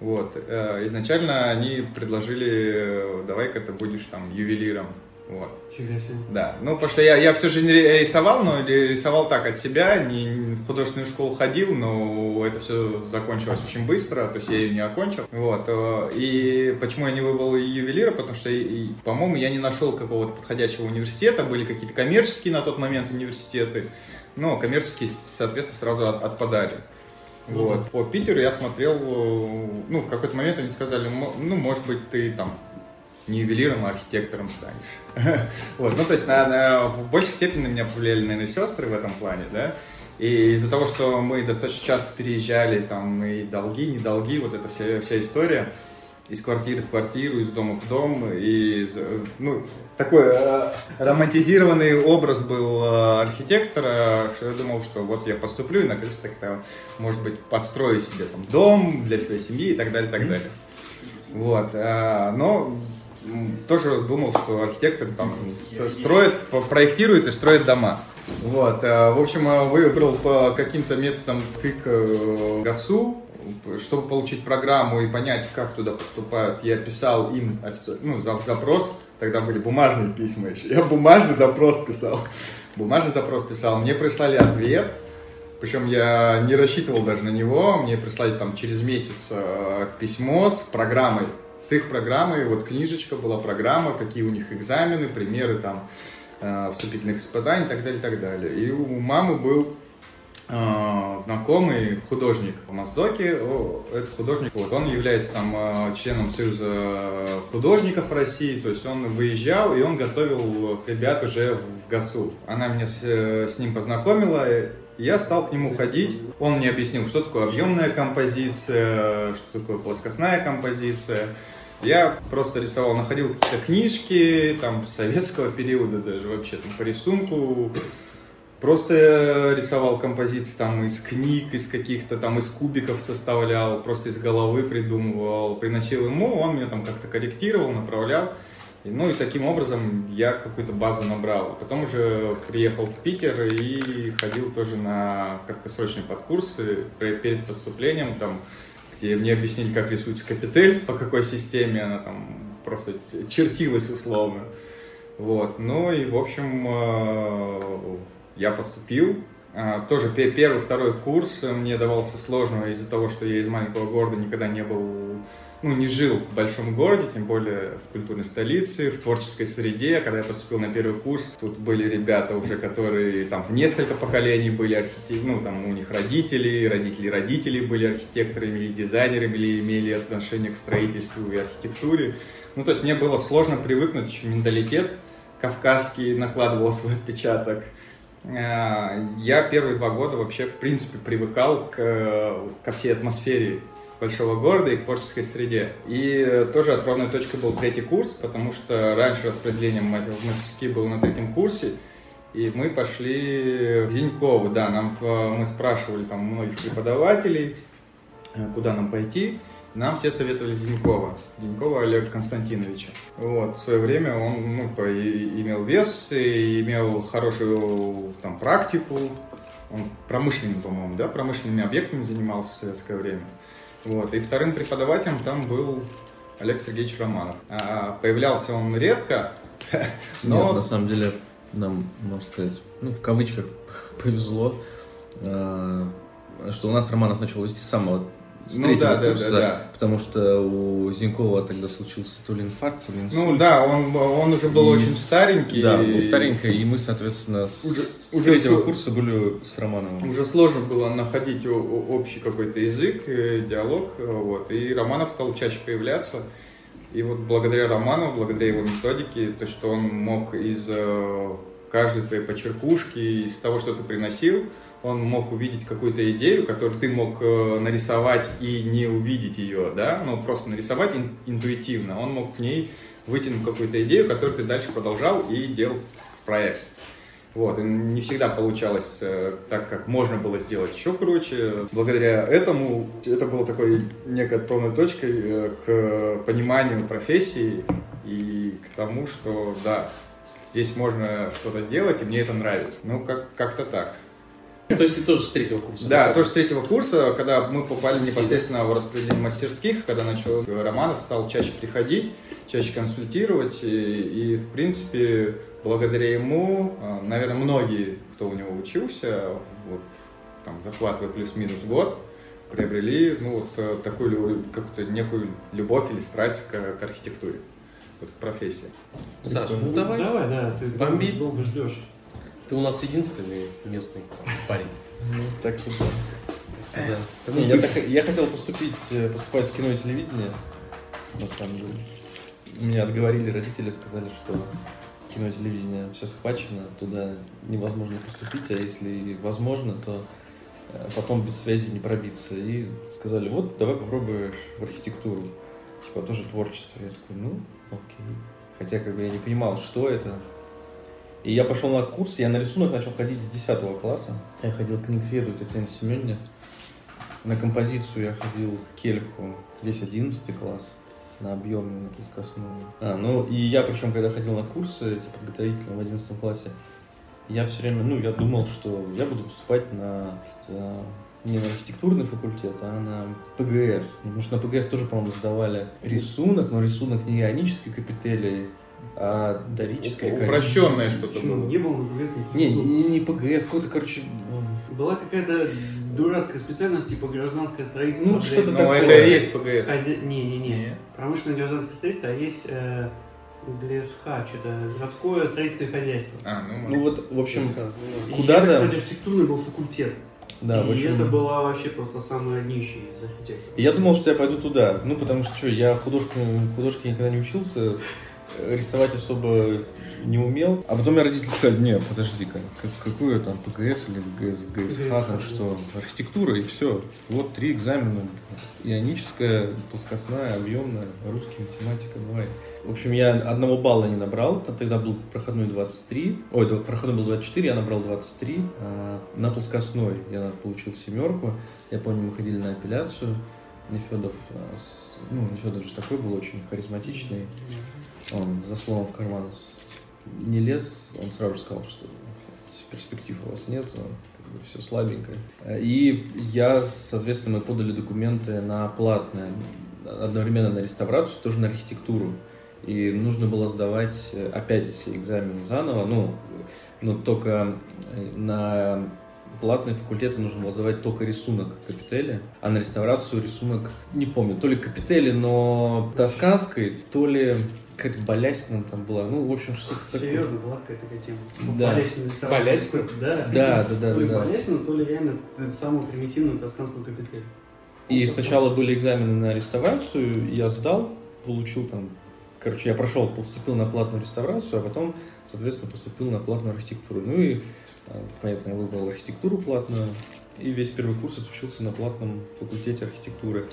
Вот, э, изначально они предложили, давай-ка ты будешь там ювелиром. Вот. Фига себе. Да, ну потому что я, я всю жизнь ри- рисовал, но ри- рисовал так от себя, не, в художественную школу ходил, но это все закончилось очень быстро, то есть я ее не окончил. Вот, э, и почему я не выбрал ювелира, потому что, по-моему, я не нашел какого-то подходящего университета, были какие-то коммерческие на тот момент университеты, но коммерческие, соответственно, сразу от- отпадали. Вот. По Питеру я смотрел, э, ну, в какой-то момент они сказали, «Мо- ну, может быть, ты там не ювелиром, а архитектором станешь. Вот, ну, то есть, на, на- в большей степени на меня повлияли, наверное, сестры в этом плане, да. И из-за того, что мы достаточно часто переезжали, там, и долги, не долги, вот эта вся, вся история, из квартиры в квартиру, из дома в дом, и, ну, такой э, романтизированный образ был э, архитектора, что я думал, что вот я поступлю и наконец так-то, может быть, построю себе там дом для своей семьи и так далее, так далее. Вот, э, но тоже думал, что архитектор там ст- строит, проектирует и строит дома. Вот, э, в общем, э, выбрал по каким-то методам тык э, ГАСУ, чтобы получить программу и понять, как туда поступают, я писал им офици- ну, за- запрос, тогда были бумажные письма еще, я бумажный запрос писал, бумажный запрос писал, мне прислали ответ, причем я не рассчитывал даже на него, мне прислали там через месяц письмо с программой, с их программой, вот книжечка была программа, какие у них экзамены, примеры там э, вступительных испытаний и так далее, и так далее. И у мамы был э, знакомый художник в Моздоке, этот художник, вот он является там э, членом Союза художников России, то есть он выезжал и он готовил ребят уже в ГАСУ. Она меня с, э, с ним познакомила, я стал к нему ходить, он мне объяснил, что такое объемная композиция, что такое плоскостная композиция. Я просто рисовал, находил какие-то книжки, там, советского периода даже вообще, там, по рисунку. Просто рисовал композиции там из книг, из каких-то там, из кубиков составлял, просто из головы придумывал, приносил ему, он меня там как-то корректировал, направлял. Ну и таким образом я какую-то базу набрал. Потом уже приехал в Питер и ходил тоже на краткосрочные подкурсы перед поступлением, там, где мне объяснили, как рисуется капитель, по какой системе она там просто чертилась условно. Вот. Ну и, в общем, э, я поступил. А, Тоже пе- первый, второй курс мне давался сложно из-за того, что я из маленького города никогда не был, ну, не жил в большом городе, тем более в культурной столице, в творческой среде. Когда я поступил на первый курс, тут были ребята уже, которые там в несколько поколений были архитекторы, ну, там у них родители, родители родителей были архитекторами или дизайнерами, или имели отношение к строительству и архитектуре. Ну, то есть мне было сложно привыкнуть, еще менталитет кавказский накладывал свой отпечаток. Э, Я первые два года вообще, в принципе, привыкал к, ко всей атмосфере большого города и к творческой среде. И э, тоже отправной точкой был третий курс, потому что раньше распределение в мас- в мастерские было на третьем курсе, И мы пошли к Зинькову, да, нам, э, мы спрашивали там многих преподавателей, э, куда нам пойти. Нам все советовали Зинькова, Зинькова Олега Константиновича. Вот, в свое время он ну, имел вес, и имел хорошую там, практику. Он промышленным, по-моему, да, промышленными объектами занимался в советское время. Вот, и вторым преподавателем там был Олег Сергеевич Романов. А, появлялся он редко, но Нет, на самом деле, нам, можно сказать, ну, в кавычках повезло, э, что у нас Романов начал вести с самого с Ну третьего да, да, курса, да, да. потому что у Зинькова тогда случился то ли инфаркт, то ли инсульт. Ну да, он, он уже был И очень старенький. Да, и был старенький, и мы, соответственно, с, Уже- с уже третьего с- курса были с Романовым. Уже сложно было находить общий какой-то язык, э, диалог, э, вот. И Романов стал чаще появляться. И вот благодаря Романову, благодаря его методике, то, что он мог из э, каждой твоей почеркушки, из того, что ты приносил, он мог увидеть какую-то идею, которую ты мог э, нарисовать и не увидеть ее, да, но просто нарисовать ин- интуитивно. Он мог в ней вытянуть какую-то идею, которую ты дальше продолжал и делал проект. Вот, и не всегда получалось э, так, как можно было сделать еще круче. Благодаря этому это было такой некой отправной точкой э, к пониманию профессии и к тому, что да, здесь можно что-то делать, и мне это нравится. Ну, как- как-то так. То есть ты тоже с третьего курса? Да, тоже с третьего курса, когда мы попали непосредственно в распределение мастерских, когда начал Романов стал чаще приходить, чаще консультировать, и, и, в принципе, благодаря ему, а, наверное, многие, кто у него учился, вот, там, захватывая плюс-минус год, приобрели, ну, вот э, такую какую-то некую любовь или страсть к, к архитектуре, вот, к профессии. Саша, ну давай. Давай, да, ты Бомби. долго ждешь. Ты у нас единственный местный парень. Ну, так что да. Да. Не, я, так- я хотел поступить, э, поступать в кино и телевидение, на самом деле. Меня отговорили родители, сказали, что кино и телевидение все схвачено, туда невозможно поступить, а если возможно, то э, потом без связи не пробиться. И сказали, вот, давай попробуешь в архитектуру. Типа, тоже творчество. Я такой, ну, окей. Хотя, как бы, я не понимал, что это. И я пошел на курс, я на рисунок начал ходить с 10 класса. Я ходил к Никфеду Татьяне Семеновне. На композицию я ходил к Кельху, здесь 11 класс, на объемную, на плоскостную. А, ну, и я, причем, когда ходил на курсы, эти подготовительные в 11 классе, я все время, ну, я думал, что я буду поступать на, э, не на архитектурный факультет, а на ПГС. Потому что на ПГС тоже, по-моему, сдавали рисунок, но рисунок не ионической капители, а дорической. Упрощенное что-то Почему? было. Не было на ПГС никаких Не, не, не ПГС, какой-то, короче, Была какая-то дурацкая специальность, типа гражданское строительство. Ну, что-то Ну, такое. это и есть ПГС. Хазе- Не-не-не. Не. Промышленное гражданское строительство, а есть э, ГСХ, что-то городское строительство и хозяйство. А, ну, ну вот, в общем. И Куда-то- это, кстати, архитектурный был факультет. да, и общем... это была вообще просто самая днищая из архитекторов. Я думал, что я пойду туда. Ну, потому что что, я художку, художке никогда не учился, рисовать особо не умел. А потом мне родители сказали, не, подожди-ка, как, какую там ПГС или ГС, ГСХ, там что, архитектура и все. Вот три экзамена. Ионическая, плоскостная, объемная, русский, математика, давай. В общем, я одного балла не набрал, тогда был проходной 23, ой, проходной был 24, я набрал 23, а на плоскостной я получил семерку, я помню, мы ходили на апелляцию, Нефедов, а, ну, Нефедов же такой был очень харизматичный, он за словом в карман не лез, он сразу сказал, что «Блядь, перспектив у вас нет, все слабенько. И я, соответственно, мы подали документы на платное, одновременно на реставрацию, тоже на архитектуру. И нужно было сдавать э, опять все экзамены заново, ну, но только э, на платные факультеты нужно было сдавать только рисунок капители, а на реставрацию рисунок, не помню, то ли капители, но тосканской, то ли какая-то балясина там была, ну, в общем, что-то такое. Серьезно, была какая-то такая тема. Да. Балясина. Балясина? Да. Да, да, да, То ли да. балясина, то ли реально самую примитивную тосканскую капитель. И сначала были экзамены на реставрацию, я сдал, получил там, короче, я прошел, поступил на платную реставрацию, а потом, соответственно, поступил на платную архитектуру. Ну и, а, понятно, я выбрал архитектуру платную, и весь первый курс отучился на платном факультете архитектуры.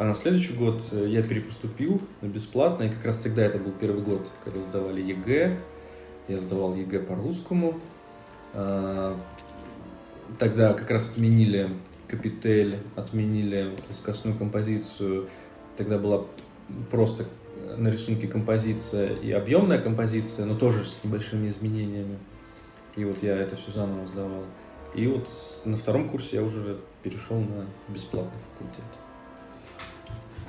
А на следующий год э, я перепоступил на бесплатно, и как раз тогда это был первый год, когда сдавали ЕГЭ, я сдавал ЕГЭ по русскому, А, Тогда как раз отменили капитель, отменили плоскостную композицию. Тогда была просто на рисунке композиция и объемная композиция, но тоже с небольшими изменениями. И вот я это все заново сдавал. И вот на втором курсе я уже перешел на бесплатный факультет.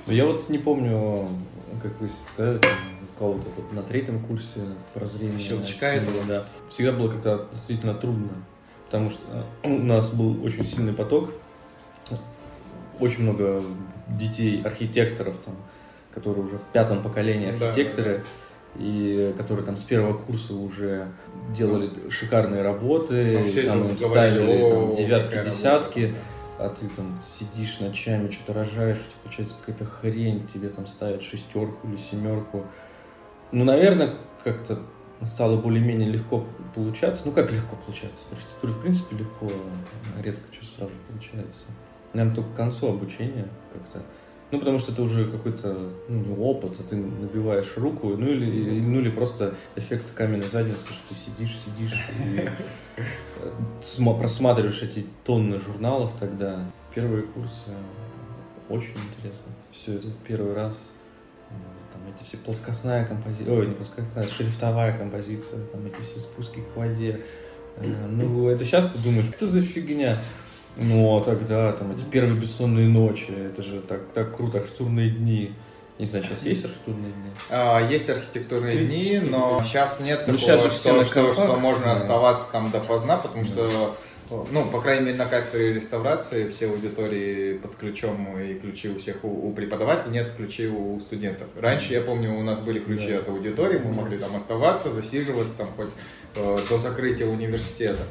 Но я вот не помню, как вы сказали, кого-то вот на третьем курсе прозрение. Щелчка этого. Да. Всегда было как-то действительно трудно, потому что у нас был очень сильный поток, очень много детей, архитекторов, там, которые уже в пятом поколении Да, архитекторы, и которые там с первого курса уже делали шикарные работы, Ну, там им ставили там, «О, девятки, десятки, работа». А ты там сидишь ночами, что-то рожаешь, у тебя получается какая-то хрень, тебе там ставят шестерку или семерку. Ну, наверное, как-то стало более-менее легко получаться. Ну, как легко получаться? В архитектуре, в принципе, легко, редко что сразу получается. Наверное, только к концу обучения как-то. Ну, потому что это уже какой-то ну, опыт, а ты набиваешь руку, ну или, ну, или просто эффект каменной задницы, что ты сидишь, сидишь и э, сма- просматриваешь эти тонны журналов тогда. Первые курсы очень интересно. Все это первый раз. М, Там эти все плоскостная композиция, ой, не плоскостная, шрифтовая композиция, там эти все спуски к воде. Э, Ну, это сейчас ты думаешь, что за фигня? Ну, а тогда, там, эти первые бессонные ночи, это же так, так круто, архитектурные дни. Не знаю, сейчас есть архитектурные дни? А, Есть архитектурные дни, но сейчас нет Ну, такого, щас же что, что, что можно да. оставаться там допоздна, потому что, ну, по крайней мере, на кафедре реставрации все аудитории под ключом и ключи у всех у, у преподавателей, нет ключей у студентов. Раньше, я помню, у нас были ключи Да. от аудитории, мы могли там оставаться, засиживаться там хоть э, до закрытия университета.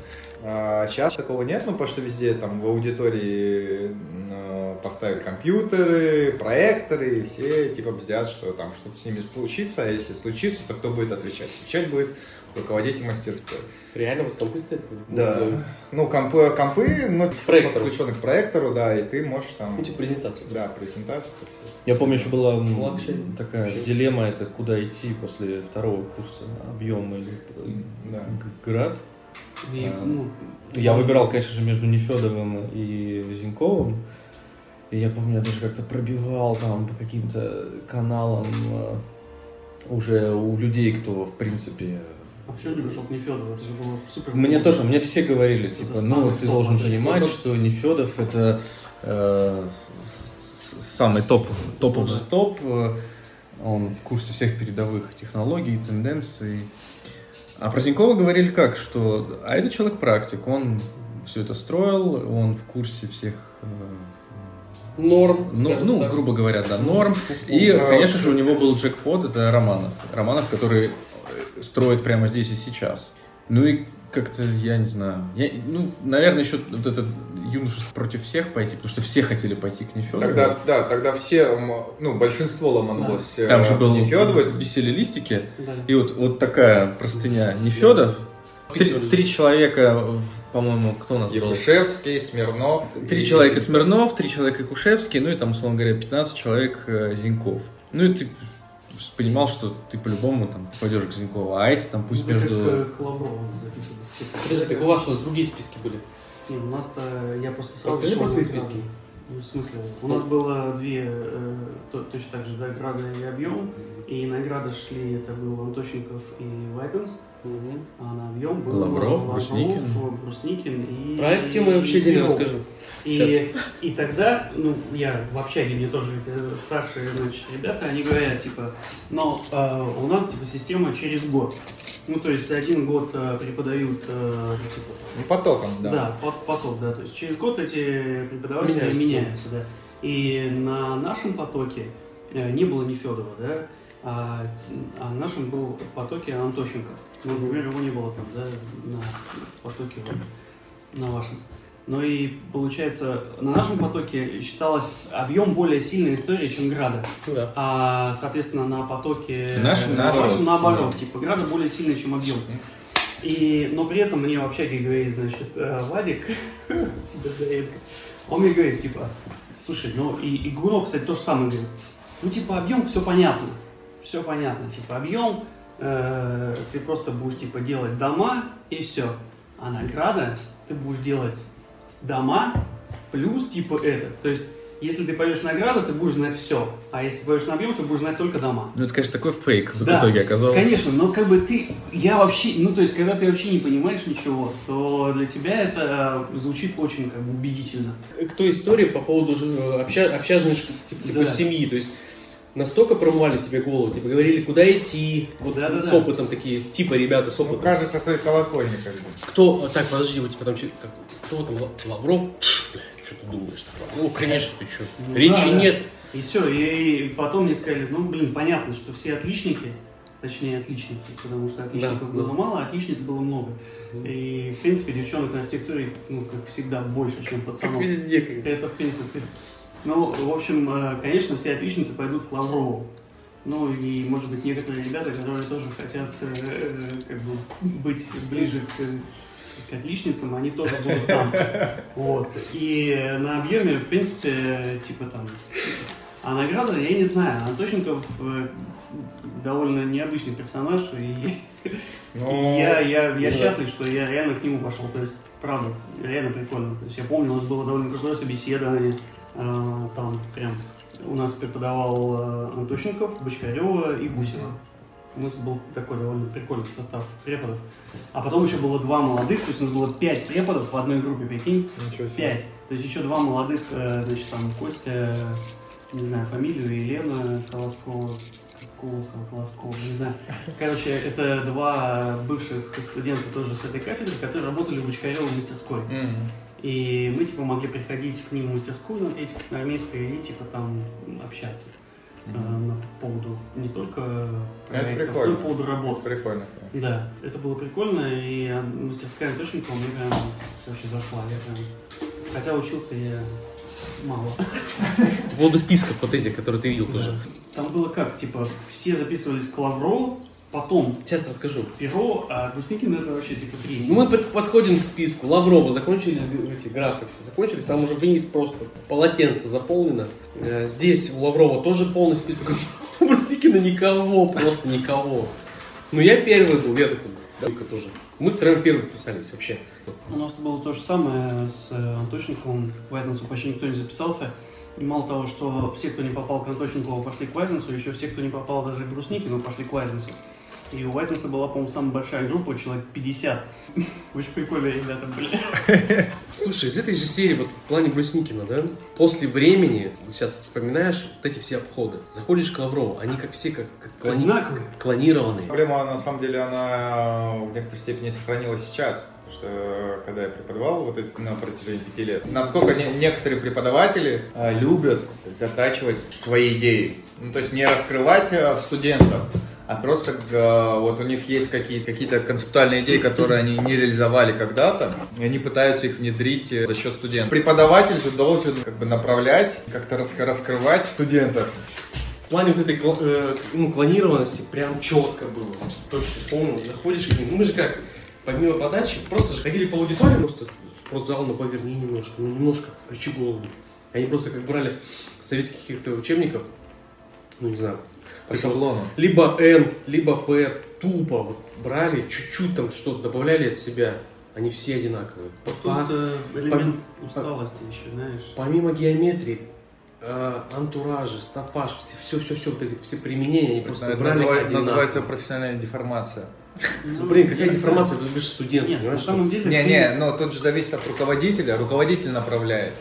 А сейчас такого нет, ну, потому что везде там в аудитории э, поставили компьютеры, проекторы, и все типа бздят, что там что-то с ними случится, а если случится, то кто будет отвечать? Отвечать будет руководитель мастерской. Реально компы стоят? Да. Ну, компы, компы ну, Проектору. подключены к проектору, да, и ты можешь там... Ну, типа презентацию. Да, презентацию. Я помню, еще была Лакшери. такая Вообще. дилемма, это куда идти после второго курса, объем или Да. град. И, А, ну, Я выбирал, конечно же, между Нефедовым и Зиньковым. И я помню, я даже как-то пробивал там по каким-то каналам э, уже у людей, кто, в принципе... а почему пришел к Нефедову? Это же было супер. Мне тоже, мне все говорили, типа, Это ну, ты должен понимать, что Нефедов это э, самый топ, топ of the топ. э, Он в курсе всех передовых технологий, тенденций. А про Зинькова говорили как, что, а это человек-практик, он все это строил, он в курсе всех, э, Норм. ну, ну, так. грубо говоря, да, норм. И, Да. конечно же, у него был джекпот, это Романов. Романов, который э, строит прямо здесь и сейчас. Ну и как-то, я не знаю, я, ну, наверное, еще вот этот юношество против всех пойти, потому что все хотели пойти к Нефедову. Тогда, да, тогда все, ну, большинство ломанулось э, Там же был Нефедова. висели листики, Да. и вот, вот такая простыня Нефедов. Три, три человека, в- по-моему, кто у нас был? Якушевский, Смирнов. Три и- человека Смирнов, три человека Кушевский, ну и там, условно говоря, 15 человек э, Зиньков. Ну и ты понимал, что ты по-любому там пойдешь к Зинькову, а эти там пусть Ну, как, между... э, к Лаврову записывались. Подожди, так у вас, у вас другие списки были? Не, у нас-то я просто сразу Расскажи про свои списки. Ну, в смысле? У нас было две, э, то- точно так же, награда и объем. И награды шли, это был Антощенков и Вайтенс. Мгм. А на объем был Лавров, Брусникин. Брусникин и... Про эту тему я вообще отдельно расскажу. И, Сейчас. и тогда, ну, я в общаге, мне тоже эти старшие, значит, ребята, они говорят, типа, но э, у нас, типа, система через год. Ну, то есть один год э, преподают, э, типа, Ну, потоком, да. да, под- поток, да. То есть через год эти преподаватели Меняются, меняются, да. И на нашем потоке э, не было Нефедова, да, а, а на нашем был потоке Антощенко. Ну, например, его не было там, да, на потоке вот, на вашем. Ну и получается, на нашем потоке считалось объем более сильной истории, чем Града. Да. А, соответственно, на потоке Наш- на наоборот. вашем наоборот, типа Града более сильный, чем объем. И, но при этом мне в общаге говорит, значит, э, Вадик, он мне говорит, типа, слушай, ну и, и Гунок, кстати, то же самое говорит. Ну, типа, объем, все понятно. Все понятно. Типа, объем, э, ты просто будешь, типа, делать дома, и все. А награда ты будешь делать дома плюс типа это. То есть, если ты пойдешь награда, ты будешь знать все. А если пойдешь на объем, ты будешь знать только дома. Ну, это, конечно, такой фейк в Да, итоге оказалось. Конечно, но как бы ты, я вообще, ну то есть, когда ты вообще не понимаешь ничего, то для тебя это э, звучит очень как бы убедительно. К той истории по поводу э, обща, общажной типа, типа Да. семьи. То есть настолько промывали тебе голову, тебе говорили, куда идти, вот Да-да-да. с опытом такие, типа ребята с Ну, опытом. каждый со своей колокольни как бы. Кто, так, подожди, у тебя там, че- так, кто там, Ла- Лавров? Пф, бля, что ты думаешь? Ну, конечно, ты что, Ну речи да, да. нет. И все, и, и потом мне сказали, ну блин, понятно, что все отличники, точнее отличницы, потому что отличников Да, было да. мало, а отличниц было много. И в принципе девчонок на архитектуре, ну как всегда, больше, чем Как пацанов. везде. как- Это, в принципе. Ну, в общем, э, конечно, все отличницы пойдут к Лаврову. Ну, и, может быть, некоторые ребята, которые тоже хотят э, э, как бы быть ближе к отличницам, они тоже будут там. Вот. И на объеме, в принципе, типа там... А награда, я не знаю, Антощенков э, довольно необычный персонаж, и Ну, я, я, я ну да. счастлив, что я реально к нему пошел. То есть, правда, реально прикольно. То есть, я помню, у нас было довольно крутое собеседование. э, там прям у нас преподавал э, Антощенков, Бочкарева и Гусева. У нас был такой довольно прикольный состав преподов. А потом еще было два молодых, то есть у нас было пять преподов в одной группе, прикинь, ничего себе. пять. То есть еще два молодых, э, значит, там Костя, не знаю, фамилию, Елена Колоскова, Колосова, Колоскова, не знаю. Короче, это два бывших студента тоже с этой кафедры, которые работали в Бочкаревой мастерской. М. И мы, типа, могли приходить к ним в мастерскую на третьих, на армейской и, типа, там общаться э, на поводу не только проектов, но и по поводу работы. Прикольно. Да, это было прикольно, и э, мастерская точника мне прям вообще зашла. Я прям... Хотя учился я мало. По поводу списков вот этих, которые ты видел тоже. Там было как, типа, все записывались к Лаврову, потом Сейчас расскажу. перо, а Брусникин это вообще, типа, третий. Мы под- подходим к списку. Лаврова закончились эти графы все закончились. Там уже вниз просто полотенце заполнено. Э, Здесь у Лаврова тоже полный список. У Брусникина никого, просто никого. Ну я первый был, я такой, только тоже. Мы втроем первые вписались вообще. У нас было то же самое с э, Антощенковым. К Вайтенсу почти никто не записался. И мало того, что все, кто не попал к Антощенкову, пошли к Вайтенсу, еще все, кто не попал даже к Брусникину, пошли к Вайтенсу. И у Вайтенса была, по-моему, самая большая группа, человек 50. Очень прикольные ребята были. Слушай, из этой же серии, вот в плане Брусникина, да, после времени, вот сейчас вспоминаешь вот эти все обходы, заходишь к Лаврову, они как все как, как клони- клонированные. Проблема, на самом деле, она в некоторой степени сохранилась сейчас. Потому что, э, когда я преподавал вот эти на протяжении пяти лет, насколько не- некоторые преподаватели э, любят затачивать свои идеи. Ну, то есть не раскрывать э, студентов, а просто э, вот у них есть какие- какие-то концептуальные идеи, которые они не реализовали когда-то, и они пытаются их внедрить э, за счет студентов. Преподаватель же должен как бы направлять, как-то рас- раскрывать студентов. В плане вот этой э, ну, клонированности прям четко было. Точно помню. Заходишь к ним. Ну, мы же как, помимо подачи, просто же ходили по аудитории, просто спортзал, ну поверни немножко, ну немножко, включи голову. Они просто как брали советских каких-то учебников, ну не знаю, По вот шаблону. либо N, либо P, тупо вот брали, чуть-чуть там что-то добавляли от себя. Они все одинаковые. По- Тут э, элемент усталости еще, знаешь. Помимо геометрии, э, антуражи, стафаж, все-все-все, вот эти все применения, они просто Это брали называется, одинаково. называется профессиональная деформация. Ну, Блин, какая деформация, ты же студент, Нет, на самом деле... Не-не, но тут же зависит от руководителя. Руководитель направляет.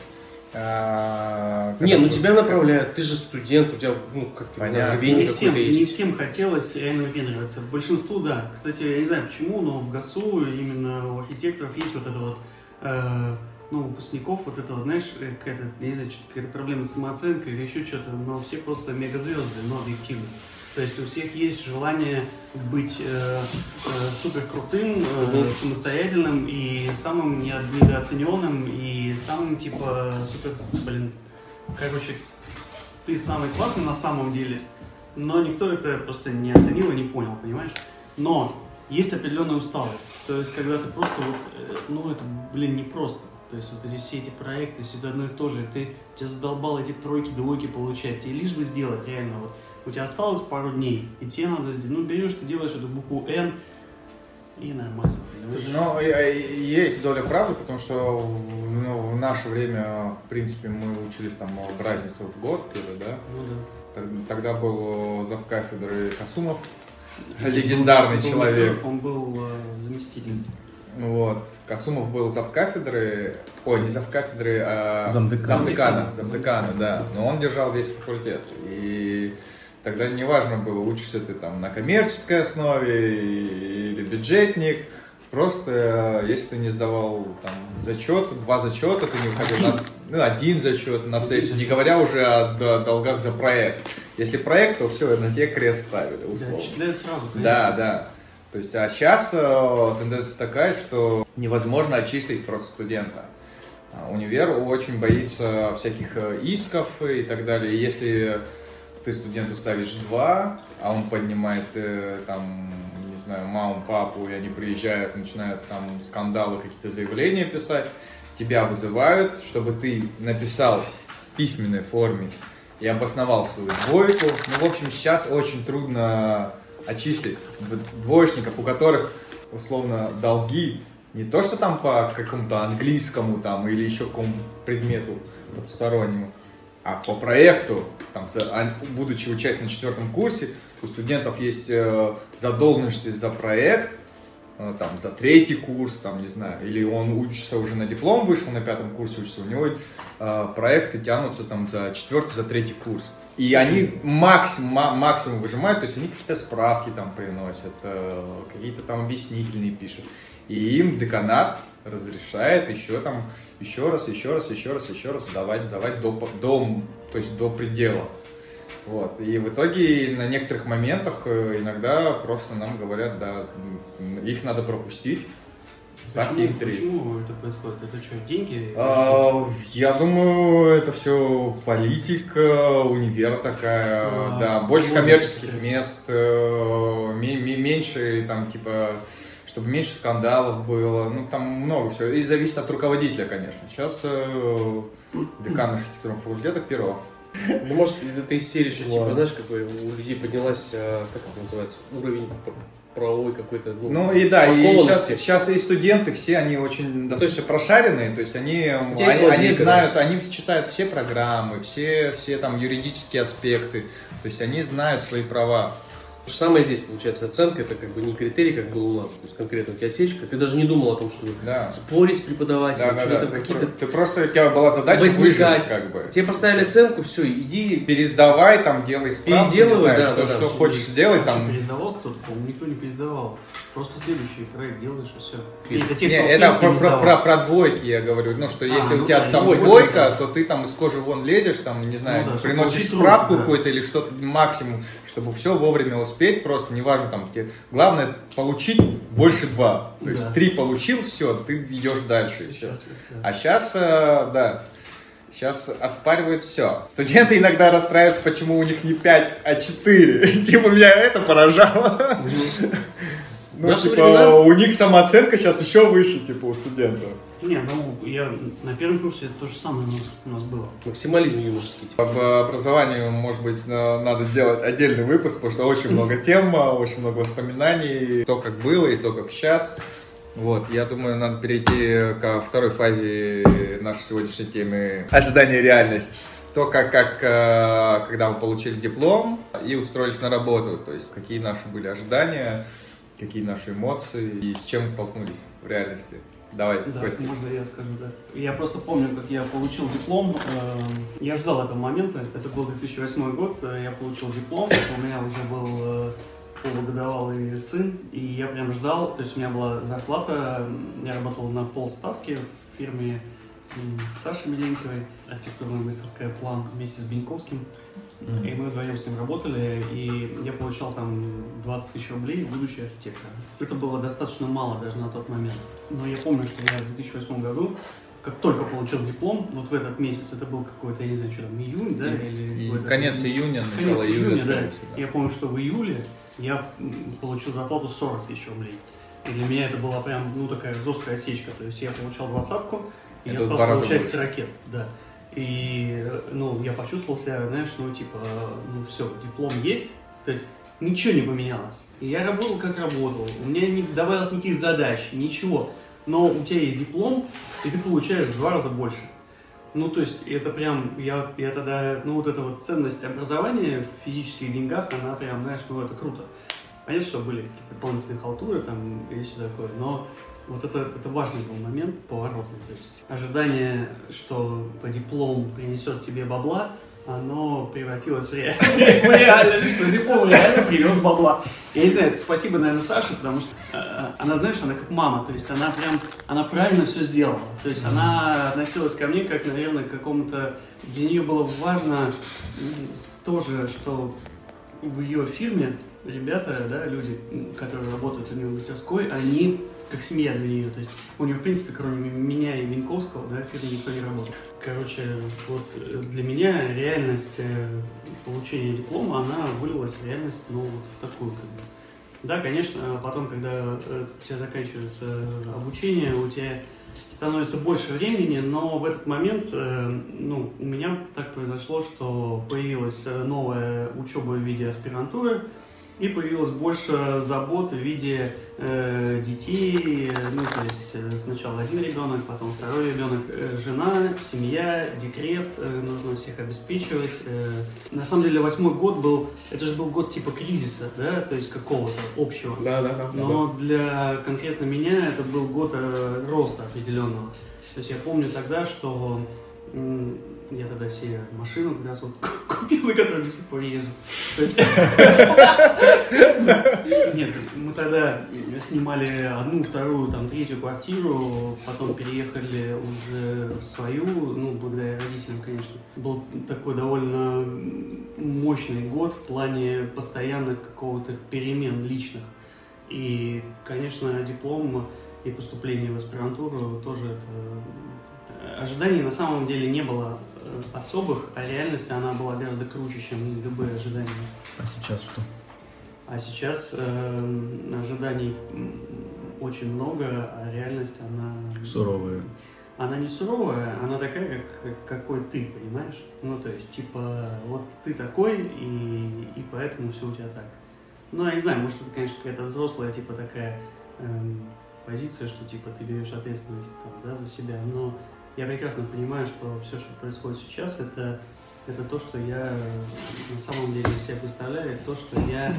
А, Не, ну тебя направляют, ты же студент, у тебя, ну, как-то, Понятно. Не всем, какое-то не есть. всем хотелось реально выпендриваться. Большинству, да. Кстати, я не знаю почему, но в ГАСУ именно у архитекторов есть вот это вот, э, ну, выпускников вот это вот, знаешь, э, какая-то, я не знаю, какая-то проблема с самооценкой или еще что-то, но все просто мегазвезды, но объективно. То есть у всех есть желание быть э, э, супер крутым, э, самостоятельным и самым не- недооцененным и самым типа супер, блин, короче, ты самый классный на самом деле, но никто это просто не оценил и не понял, понимаешь? Но есть определенная усталость. То есть, когда ты просто вот, э, ну это, блин, не просто. То есть, вот эти все эти проекты, все одно и то же, ты тебя задолбал эти тройки, двойки получать, тебе лишь бы сделать реально вот. У тебя осталось пару дней, и тебе надо сделать, ну берешь, ты делаешь эту букву N, И нормально. Слушай, ну, и- есть доля правды, потому что в, ну, в наше время, в принципе, мы учились там в разницу в год где-то, да? Ну да. Тог- Тогда был зав кафедры Касумов, легендарный Он был человек. Он был э, заместителем. Вот. Касумов был зав кафедры, ой, не зав кафедры, а Замдекана. замдекана, замдекана, да. Но он держал весь факультет. И тогда неважно было, учишься ты там на коммерческой основе или бюджетник. Просто, э, если ты не сдавал там зачет, два зачета, ты не выходил на ну, один зачет на сессию, не говоря уже о долгах за проект. Если проект, то все, на тебе крест ставили, Да, условно. отчисляют сразу, конечно. Да, да. То есть, а сейчас тенденция такая, что невозможно отчислить просто студента. А Универ очень боится всяких э, исков и так далее. Если ты студенту ставишь два, а он поднимает э, там, не знаю, маму, папу, и они приезжают, начинают там скандалы, какие-то заявления писать, тебя вызывают, чтобы ты написал в письменной форме и обосновал свою двойку. Ну, в общем, сейчас очень трудно отчислить д- двоечников, у которых, условно, долги не то, что там по какому-то английскому там или еще какому предмету потустороннему, а по проекту, там, а- будучи участием на четвертом курсе, у студентов есть э, задолженности за проект, э, там, за третий курс, там, не знаю, или он учится уже на диплом, вышел на пятом курсе учится, у него э, проекты тянутся там за четвертый, за третий курс. И они максимум, ма- максимум выжимают, то есть они какие-то справки там приносят, э, какие-то там объяснительные пишут. И им деканат разрешает еще там, еще раз, еще раз, еще раз, еще раз сдавать, сдавать до, до, то есть до предела. Вот. И в итоге на некоторых моментах э, иногда просто нам говорят, да, их надо пропустить, ставьте им три. почему это происходит? Это что, деньги? А, Я думаю, это все политика, универа такая, А, да, больше коммерческих мест, э, ме- ме- меньше там типа, чтобы меньше скандалов было, ну там много всего, и зависит от руководителя, конечно. Сейчас э, декан архитектурного факультета Перов. Ну, может, это из серии, что, типа, знаешь, какой у людей поднялась, а, как это называется, уровень правовой какой-то, ну, Ну и да, и сейчас, сейчас и студенты все, они очень достаточно прошаренные, то есть они, есть они, они лазейка, знают, они читают все программы, все, все там юридические аспекты, то есть они знают свои права. То же самое здесь, получается, оценка, это как бы не критерий, как было у нас, то есть конкретно у тебя отсечка, ты даже не думал о том, что Да. спорить с преподавателем, Да, да, что-то да. Ты, какие-то... ты просто, у тебя была задача Возникать. выжить, как бы. Тебе поставили оценку, все, иди, Пересдавай, там, делай справку, Переделывай, не знаю, да, что, да, да. что хочешь сделать, там. пересдавал кто-то, никто не пересдавал. Просто следующий проект делаешь и все. Не, Это те, кто, в это про, не про, про- про двойки я говорю, ну что А, если ну у тебя да, там двойка, двойка, то ты там из кожи вон лезешь, там, не знаю, Ну да, приносишь справку да. какую-то или что-то максимум, чтобы все вовремя успеть, просто неважно там, тебе, главное получить больше два, то есть Да. три получил, все, ты идешь дальше и все. Да. А сейчас, да, сейчас оспаривают все. Студенты иногда расстраиваются, почему у них не 5, а 4. Типа меня это поражало. Ну, Наши типа, времена- у них самооценка сейчас еще выше, типа, у студентов. Не, ну, я на первом курсе это то же самое у нас, у нас было. максимализм юношеский. типа. Об образовании, может быть, на- надо делать отдельный выпуск, потому что очень много тем, очень много воспоминаний, то, как было и то, как сейчас. Вот, я думаю, надо перейти ко второй фазе нашей сегодняшней темы ожидание и реальность. То, как, как э, когда мы получили диплом и устроились на работу, то есть какие наши были ожидания, какие наши эмоции и с чем мы столкнулись в реальности. Давай, Да, Костя. можно я скажу, да. Я просто помню, как я получил диплом. э, Я ждал этого момента. Это был 2008 год. э, Я получил диплом. У меня уже был э, полугодовалый сын. И я прям ждал. То есть у меня была зарплата. Я работал на полставки в фирме Саши Милентьевой, архитектурная мастерская «План» вместе с Беньковским. И мы вдвоем с ним работали, и я получал там 20 тысяч рублей, будучи архитектором. Это было достаточно мало даже на тот момент. Но я помню, что я в 2008 году, как только получил диплом, вот в этот месяц, это был какой-то, я не знаю, что там, июнь, да? Или И конец июня, начало Конец июля, июня, да. да. Я помню, что в июле я получил зарплату 40 тысяч рублей. И для меня это была прям, ну, такая жесткая осечка. То есть я получал двадцатку, и Это я стал получать больше. ракет, да. И, ну, я почувствовал себя, знаешь, ну, типа, ну, все, диплом есть. То есть ничего не поменялось. И я работал как работал, у меня не добавилось никаких задач, ничего. Но у тебя есть диплом, и ты получаешь в два раза больше. Ну, то есть, это прям, я, я тогда, ну, вот эта вот ценность образования в физических деньгах, она прям, знаешь, ну, это круто. Понятно, что были какие-то дополнительные халтуры там и все такое, но вот это, это важный был момент, поворотный. То есть ожидание, что диплом принесет тебе бабла, оно превратилось в реальность, что диплом реально привез бабла. Я не знаю, спасибо, наверное, Саше, потому что э, она, знаешь, она как мама, то есть она прям, она правильно все сделала. То есть она относилась ко мне как, наверное, к какому-то... Для нее было важно тоже, что в ее фирме ребята, да, люди, которые работают у нее в мастерской, они как семья для нее. То есть у нее, в принципе, кроме меня и Винковского, да, в фирме никто не работает. Короче, вот э, для меня реальность э, получения диплома, она вылилась в реальность, ну, вот в такую, как бы. Да, конечно, потом, когда э, у тебя заканчивается обучение, у тебя становится больше времени, но в этот момент, ну, у меня так произошло, что появилась новая учеба в виде аспирантуры, и появилось больше забот в виде э, детей, ну, то есть э, сначала один ребенок, потом второй ребенок, э, жена, семья, декрет, э, нужно всех обеспечивать. Э, на самом деле восьмой год был, это же был год типа кризиса, да, то есть какого-то общего. Да, да, да. Но да. для конкретно меня это был год э, роста определенного. То есть я помню тогда, что я тогда себе машину как раз вот купил, на которой до сих пор езжу. Нет, мы тогда снимали одну, вторую, там, третью квартиру, потом переехали уже в свою, ну, благодаря родителям, конечно. Был такой довольно мощный год в плане постоянных какого-то перемен личных. И, конечно, диплом и поступление в аспирантуру тоже это ожиданий на самом деле не было особых, а реальность она была гораздо круче, чем любые ожидания. А сейчас что? А сейчас э, ожиданий очень много, а реальность она... Суровая. Она не суровая, она такая, как, какой ты, понимаешь? Ну, то есть, типа, вот ты такой, и, и поэтому все у тебя так. Ну, я не знаю, может, это, конечно, какая-то взрослая, типа, такая эм, позиция, что, типа, ты берешь ответственность там, да, за себя, но я прекрасно понимаю, что все, что происходит сейчас, это, это то, что я на самом деле себе представляю, то, что я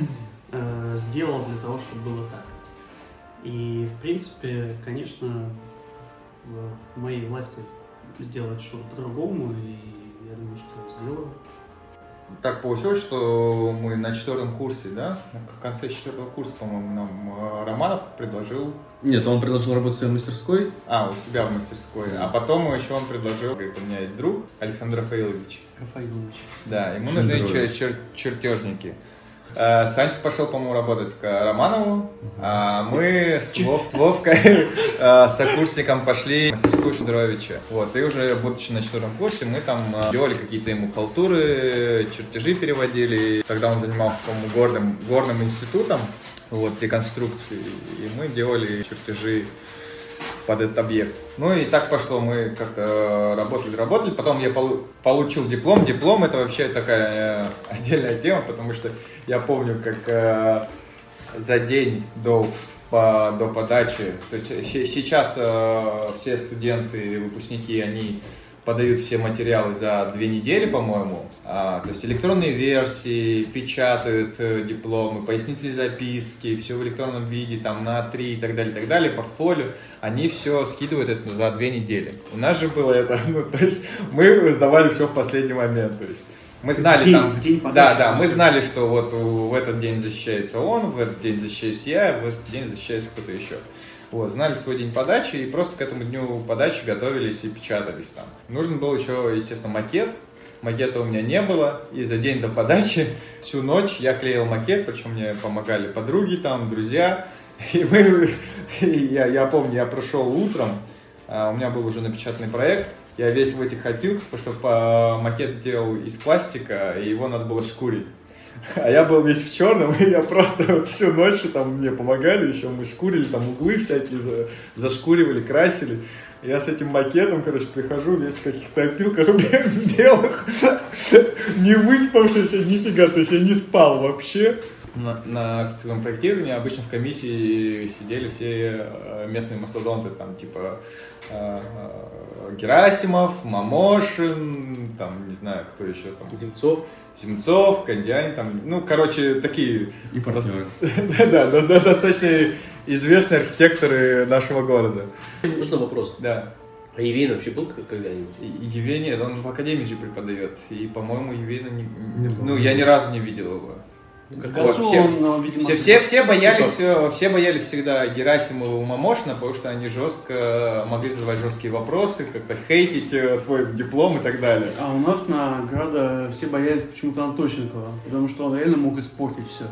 э, сделал для того, чтобы было так. И, в принципе, конечно, в моей власти сделать что-то по-другому, и я думаю, что сделаю так получилось, что мы на четвертом курсе, да, в конце четвертого курса, по-моему, нам э, Романов предложил... Нет, он предложил работать в своей мастерской. А, у себя в мастерской. А потом еще он предложил, говорит, у меня есть друг Александр Рафаилович. Рафаилович. Да, ему нужны чер- чер- чертежники. Санчес пошел, по-моему, работать к Романову, а мы с Вов, Вовкой, э, с окурсником пошли в мастерскую Шендеровича. Вот, и уже будучи на четвертом курсе, мы там э, делали какие-то ему халтуры, чертежи переводили. Тогда он занимался, по-моему, горным, горным институтом, вот, реконструкции, и мы делали чертежи под этот объект. Ну и так пошло, мы как-то работали, работали, потом я получил диплом. Диплом это вообще такая отдельная тема, потому что я помню, как э, за день до, до подачи, то есть сейчас э, все студенты, выпускники, они подают все материалы за две недели, по-моему. А, то есть электронные версии, печатают э, дипломы, пояснительные записки, все в электронном виде, там на три и так далее, и так далее, портфолио. Они все скидывают это за две недели. У нас же было это, ну, то есть мы сдавали все в последний момент, то есть мы знали в день, там, в день да, да, мы знали, что вот в этот день защищается он, в этот день защищаюсь я, в этот день защищается кто-то еще. Вот, знали свой день подачи и просто к этому дню подачи готовились и печатались там. Нужен был еще, естественно, макет. Макета у меня не было, и за день до подачи всю ночь я клеил макет, причем мне помогали подруги там, друзья. И мы, и я, я помню, я прошел утром, а у меня был уже напечатанный проект, я весь в этих опилках, потому что макет делал из пластика, и его надо было шкурить. А я был весь в черном, и я просто вот всю ночь там мне помогали, еще мы шкурили, там углы всякие за, зашкуривали, красили. Я с этим макетом, короче, прихожу весь в каких-то опилках белых, не выспавшийся нифига, то есть я не спал вообще. На, на архитектурном проектировании обычно в комиссии сидели все э, местные мастодонты, там типа э, э, Герасимов, Мамошин, там не знаю, кто еще там. Земцов. Земцов, Кондяин, там, ну, короче, такие... И партнеры. Да, да, да, достаточно известные архитекторы нашего города. Можно вопрос? Да. А Евейн вообще был когда-нибудь? Евей нет, он в академии же преподает. И, по-моему, Евейна не... Ну, я ни разу не видел его. Как ГАСУ все- он, видимо, Все, все, все боялись, э, все боялись всегда Герасимова и Мамошина, потому что они жестко могли задавать жесткие вопросы, как-то хейтить э, твой диплом и так далее. А у нас на Града все боялись почему-то Антощенкова, потому что он реально мог испортить все.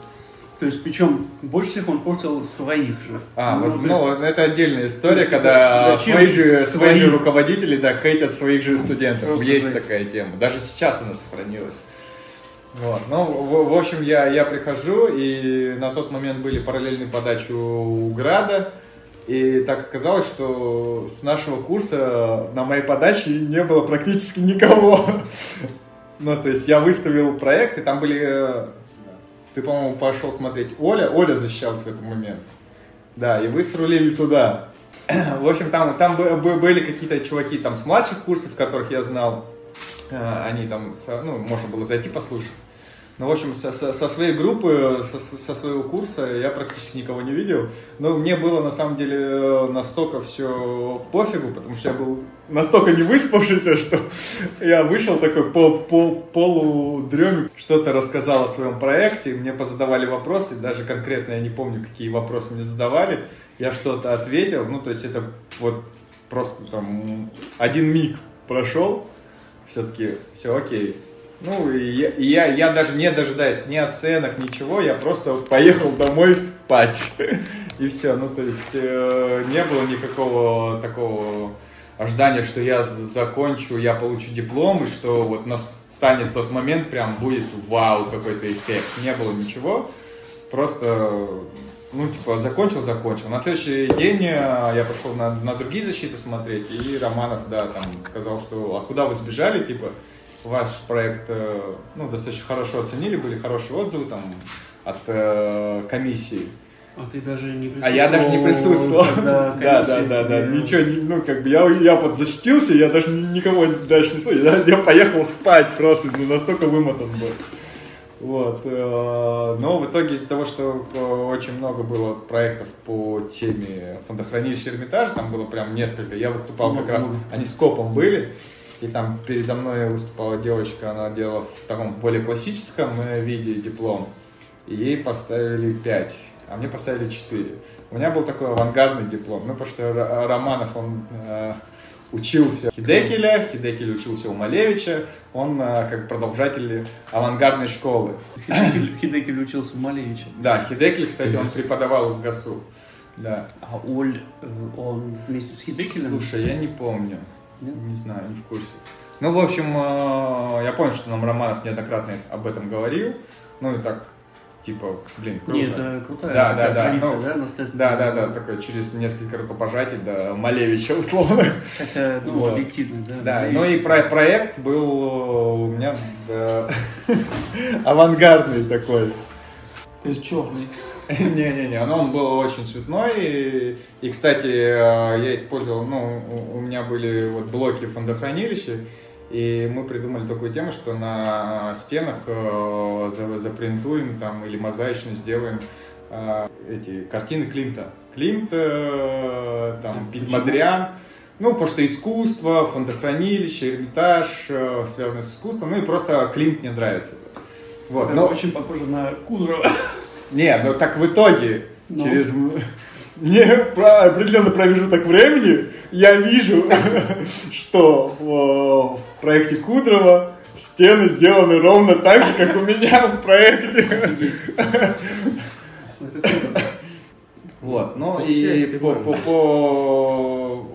То есть, причем, больше всех он портил своих же. А, Ну, вот, есть, ну, это отдельная история, то есть, когда зачем свои же, свои же руководители, да, хейтят своих же студентов. Просто Есть жесть. такая тема. Даже сейчас она сохранилась. Вот. Ну, в, в общем, я, я прихожу, и на тот момент были параллельные подачи у Града, и так оказалось, что с нашего курса на моей подаче не было практически никого. Ну, то есть я выставил проект, и там были... э, Ты, по-моему, пошел смотреть Оля. Оля защищалась в этот момент. Да, и вы срулили туда. В общем, там, там бы- бы- были какие-то чуваки там с младших курсов, которых я знал. Э, Они там, ну, можно было зайти послушать. Ну, в общем, со, со- своей группы, со, со своего курса я практически никого не видел. Но мне было, на самом деле, настолько все пофигу, потому что я был настолько не выспавшийся, что я вышел такой пол, пол, полудреме, что-то рассказал о своем проекте, мне позадавали вопросы, даже конкретно я не помню, какие вопросы мне задавали, я что-то ответил, ну, то есть это вот просто там один миг прошел, все-таки все окей. Ну, и я, и я, я даже не дожидаясь ни оценок, ничего, я просто поехал домой спать. И все, ну, то есть э, не было никакого такого ожидания, что я закончу, я получу диплом, и что вот настанет тот момент, прям будет вау, какой-то эффект. Не было ничего, просто, ну, типа, закончил, закончил. На следующий день э, я пошел на, на другие защиты смотреть, и Романов, да, там сказал, что, а куда вы сбежали, типа, ваш проект, э, ну, достаточно хорошо оценили, были хорошие отзывы там от э, комиссии. А ты даже не присутствовал. А я даже не присутствовал. Да, да, да, да. тебе- Ничего, ну, как бы я, я вот защитился, я даже ни- никого дальше не слушал. Я, я поехал спать просто, ну, настолько вымотан был. Вот. э, Но в итоге из-за того, что э, очень много было проектов по теме фондохранилища Эрмитажа, там было прям несколько, я выступал как раз, они с копом были, и там передо мной выступала девочка, она делала в таком более классическом э, виде диплом, и ей поставили 5, а мне поставили 4. У меня был такой авангардный диплом, ну, потому что Романов, он учился Хидекеля, Хидекель учился у Малевича, он э, как продолжатель авангардной школы. Хидекель, Хидекель учился у Малевича. Да, Хидекель, кстати, он преподавал в ГАСУ. Да. А Оль, э, он вместе с Хидекелем? Слушай, я не помню. Нет? Не знаю, не в курсе. Ну, в общем, э, я помню, что нам Романов неоднократно об этом говорил. Ну и так, типа, блин, круто. Не, это крутая Да, да, да, традиция, ну, да, наследственная. Да, да, да, такой через несколько рукопожатий до Малевича, условно. Хотя, ну, Вот. объективно, да. Да, Малевич. ну и про проект был у меня да, авангардный такой. То есть черный. Не-не-не, но он был очень цветной. И, и, кстати, э, я использовал, ну, у меня были вот блоки фондохранилища, и мы придумали такую тему, что на стенах э, за- запринтуем там или мозаично сделаем э, эти картины Климта. Климт, э, там, Пит? Мадриан. Ну, потому что искусство, фондохранилище, Эрмитаж, связано с искусством, ну и просто Климт мне нравится. Вот, Это но- очень похоже на Кудрова. не, ну так в итоге, Ну. через не про определенный промежуток времени, я вижу, что в проекте Кудрова стены сделаны ровно так же, как у меня в проекте. Вот, ну и связь по, прямая. по- по-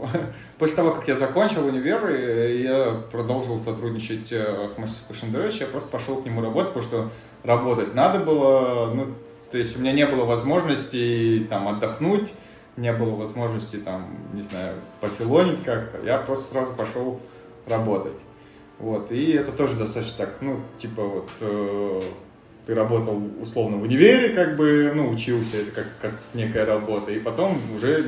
после того, как я закончил универ, я продолжил сотрудничать э, с мастерской Шендеровича, я просто пошел к нему работать, потому что работать надо было, ну, то есть у меня не было возможности там отдохнуть, не было возможности там, не знаю, пофилонить как-то, я просто сразу пошел работать. Вот, и это тоже достаточно так, ну, типа вот, э, ты работал условно в универе, как бы, ну, учился, это как, как некая работа, и потом уже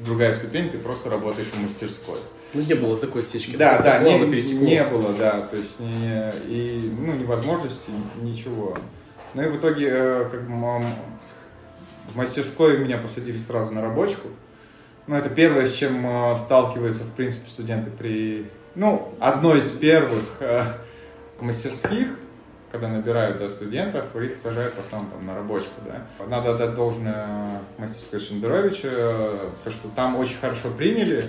другая ступень, ты просто работаешь в мастерской. Ну, не было такой отсечки. Да, да, не, не было, да, то есть не, и, ну, невозможности, ничего. Ну и в итоге, э, как бы, в мастерской меня посадили сразу на рабочку. Ну, это первое, с чем э, сталкиваются, в принципе, студенты при... Ну, одно из первых э, мастерских, когда набирают да, студентов, их сажают в основном там, на рабочку. Да. Надо отдать должное мастерской Шендеровича, э, то, что там очень хорошо приняли,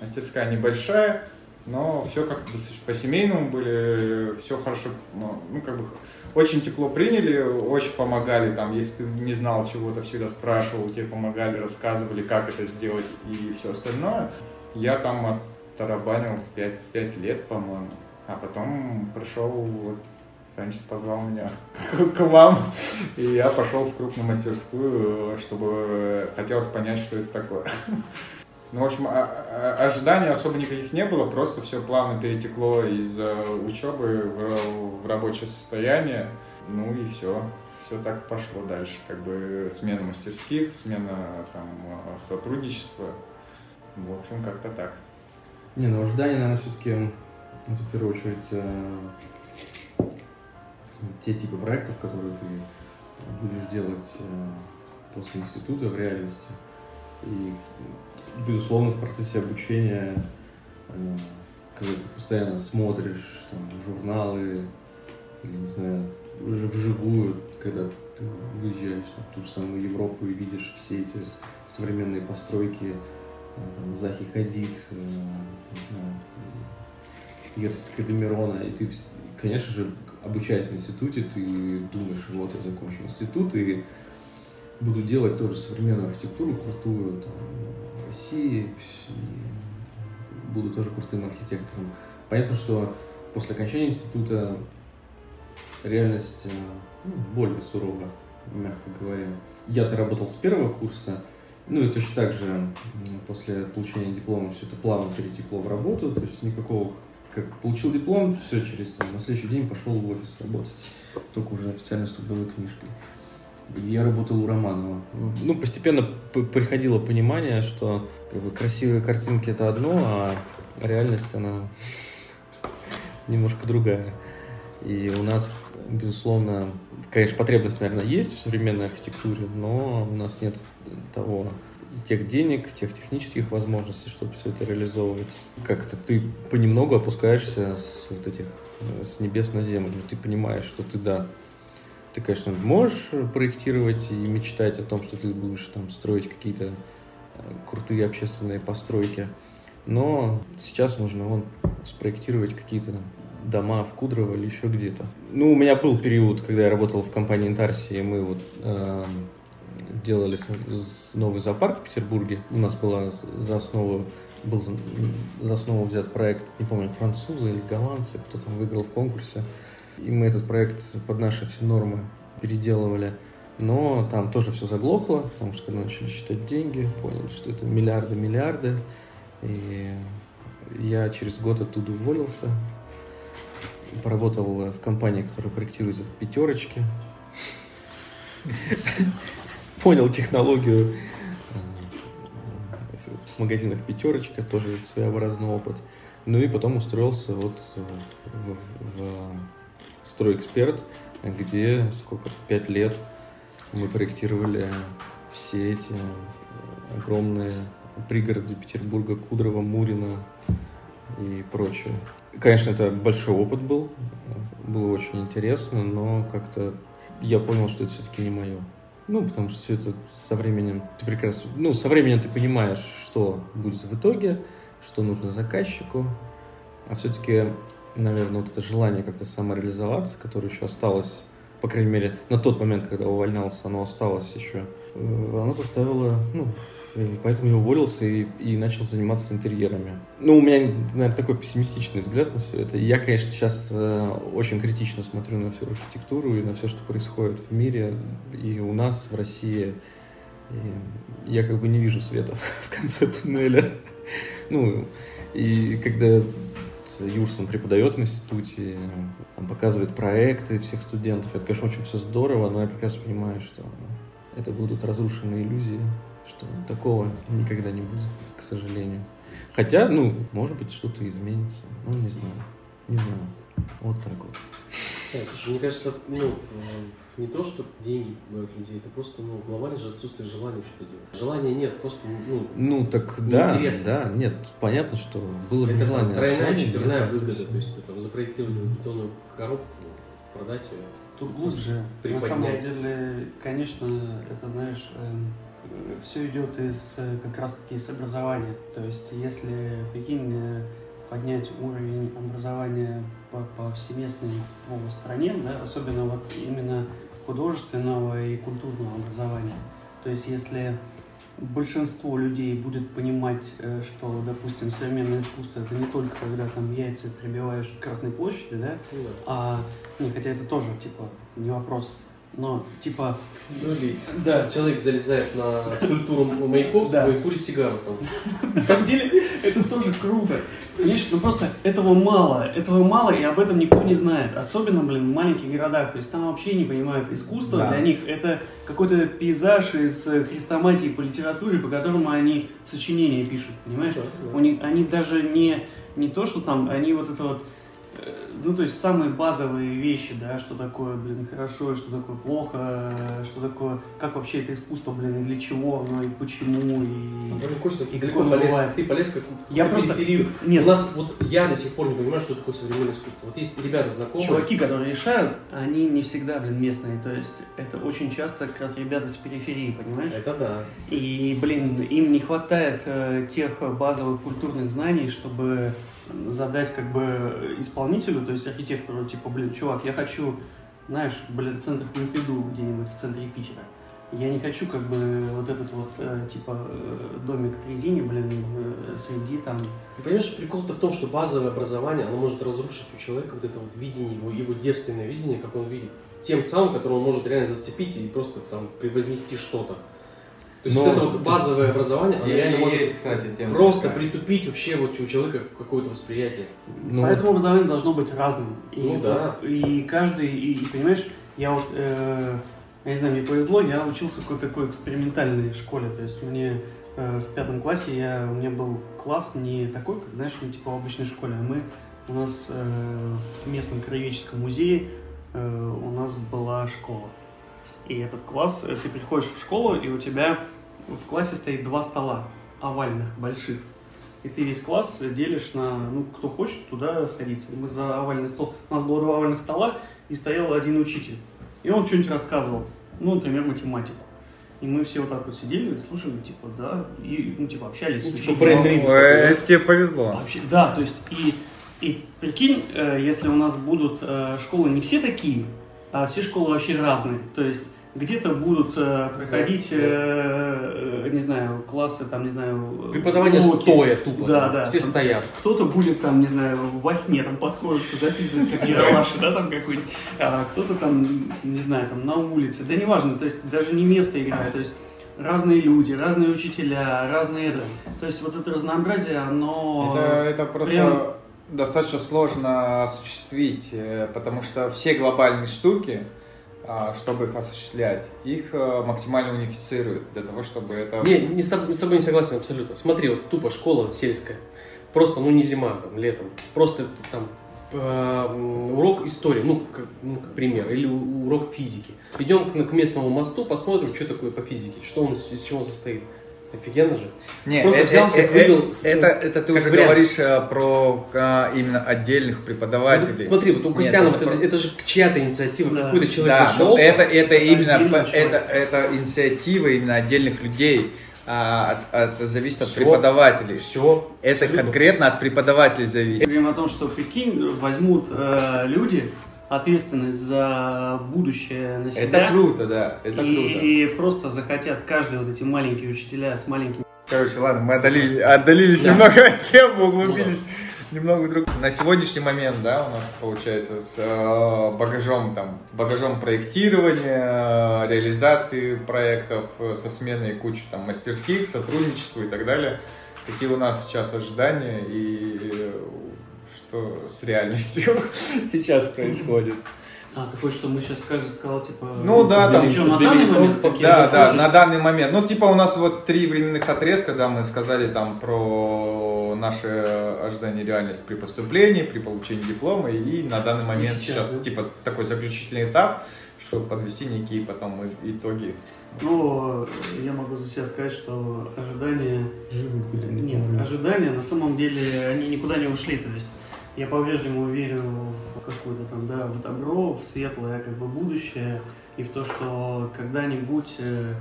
мастерская небольшая, но все как-то достаточно по-семейному были, все хорошо, ну, ну, как бы очень тепло приняли, очень помогали, там, если ты не знал чего-то, всегда спрашивал, тебе помогали, рассказывали, как это сделать и все остальное. Я там оттарабанил 5, 5 лет, по-моему, а потом пришел, вот, Санчес позвал меня к вам, и я пошел в крупную мастерскую, чтобы хотелось понять, что это такое. Ну, в общем, а- а- ожиданий особо никаких не было, просто все плавно перетекло из учебы в, в рабочее состояние, ну и все. Все так пошло дальше, как бы смена мастерских, смена там сотрудничества, в общем, как-то так. Не, ну ожидания, наверное, все-таки, это в первую очередь, э, те типы проектов, которые ты будешь делать э, после института в реальности. И, безусловно, в процессе обучения, э, когда ты постоянно смотришь там, журналы или, не знаю, уже вживую, когда ты выезжаешь там, в ту же самую Европу и видишь все эти современные постройки, э, там, Захи Хадид, э, не знаю, Демирона, и ты, конечно же, обучаясь в институте, ты думаешь, вот я закончу институт и буду делать тоже современную архитектуру крутую там, России, буду тоже крутым архитектором. Понятно, что после окончания института реальность э, ну, более сурова, мягко говоря. Я-то работал с первого курса, ну и точно так же после получения диплома все это плавно перетекло в работу, то есть никакого, как получил диплом, все через там, на следующий день пошел в офис работать, только уже официально с трудовой книжкой. Я работал у Романова. Ну, постепенно приходило понимание, что как бы, красивые картинки это одно, а реальность она немножко другая. И у нас, безусловно, конечно, потребность, наверное, есть в современной архитектуре, но у нас нет того тех денег, тех технических возможностей, чтобы все это реализовывать. Как-то ты понемногу опускаешься с вот этих э, с небес на землю. Ты понимаешь, что ты да, ты, конечно, можешь проектировать и мечтать о том, что ты будешь там строить какие-то э, крутые общественные постройки, но сейчас нужно вон спроектировать какие-то дома в Кудрово или еще где-то. Ну, у меня был период, когда я работал в компании Интарси, и мы вот э, делали новый зоопарк в Петербурге. У нас была за основу был за основу взят проект, не помню, французы или голландцы, кто там выиграл в конкурсе. И мы этот проект под наши все нормы переделывали. Но там тоже все заглохло, потому что когда начали считать деньги, поняли, что это миллиарды-миллиарды. И я через год оттуда уволился. Поработал в компании, которая проектирует пятерочки. Понял технологию э, в магазинах пятерочка, тоже своеобразный опыт. Ну и потом устроился вот в, в стройэксперт, где сколько, пять лет мы проектировали все эти огромные пригороды Петербурга, Кудрово, Мурино и прочее. Конечно, это большой опыт был, было очень интересно, но как-то я понял, что это все-таки не мое. Ну, потому что все это со временем ты прекрасно, ну, со временем ты понимаешь, что будет в итоге, что нужно заказчику, а все-таки, наверное, вот это желание как-то самореализоваться, которое еще осталось, по крайней мере, на тот момент, когда увольнялся, оно осталось еще, э, оно заставило, ну, и поэтому я уволился и, и начал заниматься интерьерами. Ну, у меня, наверное, такой пессимистичный взгляд на все это. Я, конечно, сейчас э, очень критично смотрю на всю архитектуру и на все, что происходит в мире и у нас, в России. И я как бы не вижу света в конце туннеля. Ну, и когда Юрсон преподает в институте, там показывает проекты всех студентов. Это, конечно, очень все здорово, но я прекрасно понимаю, что это будут разрушены иллюзии, что такого никогда не будет, к сожалению. Хотя, ну, может быть, что-то изменится. Ну, не знаю. Не знаю. Вот так вот. Слушай, мне кажется, ну, не то, что деньги убивают людей, это просто, ну, глобально же отсутствие желания что-то делать. Желания нет, просто, ну, Ну, так да, Неинтересно. да, нет, понятно, что было бы это желание. тройная, четверная выгода. То есть ты там запроектировать бетонную коробку, продать ее. Тут глубже. На самом деле, конечно, это, знаешь, все идет из э, как раз-таки из образования. То есть, если, прикинь, э, поднять уровень образования по повсеместной ну, стране, да, особенно вот именно художественного и культурного образования. То есть, если большинство людей будет понимать, э, что, допустим, современное искусство это не только когда там яйца прибиваешь к Красной площади, да, а, не, хотя это тоже, типа, не вопрос, но, типа, Да. человек залезает на скульптуру Маяковского Да. и курит сигару там. на самом деле, это тоже круто. Понимаешь, ну просто этого мало, этого мало, и об этом никто не знает. Особенно, блин, в маленьких городах. То есть там вообще не понимают искусство Да. для них. Это какой-то пейзаж из э, хрестоматии по литературе, по которому они сочинения пишут, понимаешь? У них, они даже не, не то, что там, они вот это вот, ну, то есть самые базовые вещи, да, что такое, блин, хорошо, что такое плохо, э, что такое, как вообще это искусство, блин, и для чего оно, и почему, и... Блин, Костя, ты И далеко полез, бывает. ты полез как Я просто- периферию. Нет. У нас, вот я до сих пор не понимаю, что такое современное искусство. Вот есть ребята знакомые, Чуваки, которые решают, они не всегда, блин, местные, то есть это очень часто как раз ребята с периферии, понимаешь? это да. И, блин, им не хватает э, тех базовых культурных знаний, чтобы задать как бы исполнителю, то есть архитектору, типа, блин, чувак, я хочу, знаешь, блин, центр Помпиду где-нибудь в центре Питера. Я не хочу как бы вот этот вот, э, типа, э, домик Трезини, блин, э, среди там... Понимаешь, прикол-то в том, что базовое образование, оно может разрушить у человека вот это вот видение, его, его девственное видение, как он видит, тем самым, которым он может реально зацепить и просто там превознести что-то. То есть Но- вот это вот базовое образование, оно реально может есть, кстати, тема просто такая. притупить вообще вот у человека какое-то восприятие. Ну, Поэтому образование должно быть разным. И, Ну да. и каждый, и, и понимаешь, я вот, э, я не знаю, мне повезло, я учился в какой-то такой экспериментальной школе. То есть мне э, в пятом классе я, у меня был класс не такой, как, знаешь, ну, типа в обычной школе, а мы, у нас э, в местном краеведческом музее э, у нас была школа. И этот класс, э, ты приходишь в школу, и у тебя в классе стоит два стола овальных, больших. И ты весь класс делишь на, ну, кто хочет, туда садиться. И мы за овальный стол, у нас было два овальных стола, и стоял один учитель. И он что-нибудь рассказывал, ну, например, математику. И мы все вот так вот сидели, слушали, типа, да, и, ну, типа, общались Ну, типа, учителем. брейн-ринг. Ну, э, тебе повезло. Вообще, да, то есть, и, и прикинь, э, если у нас будут э, школы не все такие, а все школы вообще разные. То есть, где-то будут э, проходить, Да, э, э, не знаю, классы, там, не знаю, Преподавание уроки. стоя тупо. Да, там, да. Все Там стоят. Кто-то будет там, не знаю, во сне там под корочку записывать, как Ералаши, да, там какой-нибудь. А кто-то там, не знаю, там на улице. Да неважно, то есть даже не место играет, то есть разные люди, разные учителя, разные это. То есть вот это разнообразие, оно... Это, это просто прям- достаточно сложно осуществить, э, потому что все глобальные штуки, чтобы их осуществлять, их э, максимально унифицируют для того, чтобы это... Не, не с, тоб- с тобой не согласен абсолютно. Смотри, вот тупо школа сельская. Просто, ну не зима, там, летом. Просто там э, урок истории, ну как, ну, как пример, или урок физики. Идем к, к местному мосту, посмотрим, что такое по физике, что он, из чего он состоит. Офигенно же. Не, Просто э- взялся, э- э- вывел с- это, это ты как уже вариант. говоришь э, про а, именно отдельных Вот преподавателей. смотри, вот у Нет, Костяна, это вот это, про- это же чья-то инициатива, Да. какой-то человек да, нашелся. это, это именно это, это инициатива именно отдельных людей, а, от- от- зависит от Всё. преподавателей. Все. Это конкретно от преподавателей Мы зависит. говорим о том, что, прикинь, возьмут э, люди ответственность за будущее на себя. Это круто, да, это круто. и просто захотят каждый вот эти маленькие учителя с маленькими Короче, ладно, мы отдалили, отдалились Да. немного от темы, углубились немного в друг. На сегодняшний момент, да, у нас получается с э, багажом там, с багажом проектирования, реализации проектов, э, со сменой кучи там мастерских, сотрудничества и так далее. Какие у нас сейчас ожидания и что с реальностью сейчас происходит. А, ты хочешь, чтобы мы сейчас каждый сказал, типа... Ну да, там... Причем на данный момент? как я Да, да, на данный момент. Ну, типа у нас вот три временных отрезка, да, мы сказали там про наши ожидания реальность при поступлении, при получении диплома, и на данный момент сейчас, сейчас, да? типа такой заключительный этап, чтобы подвести некие потом итоги. Ну, я могу за себя сказать, что ожидания... Жизнь были Нет, ожидания на самом деле, они никуда не ушли, то есть я по-прежнему верю в какое-то там, да, в добро, в светлое как бы будущее, и в то, что когда-нибудь э,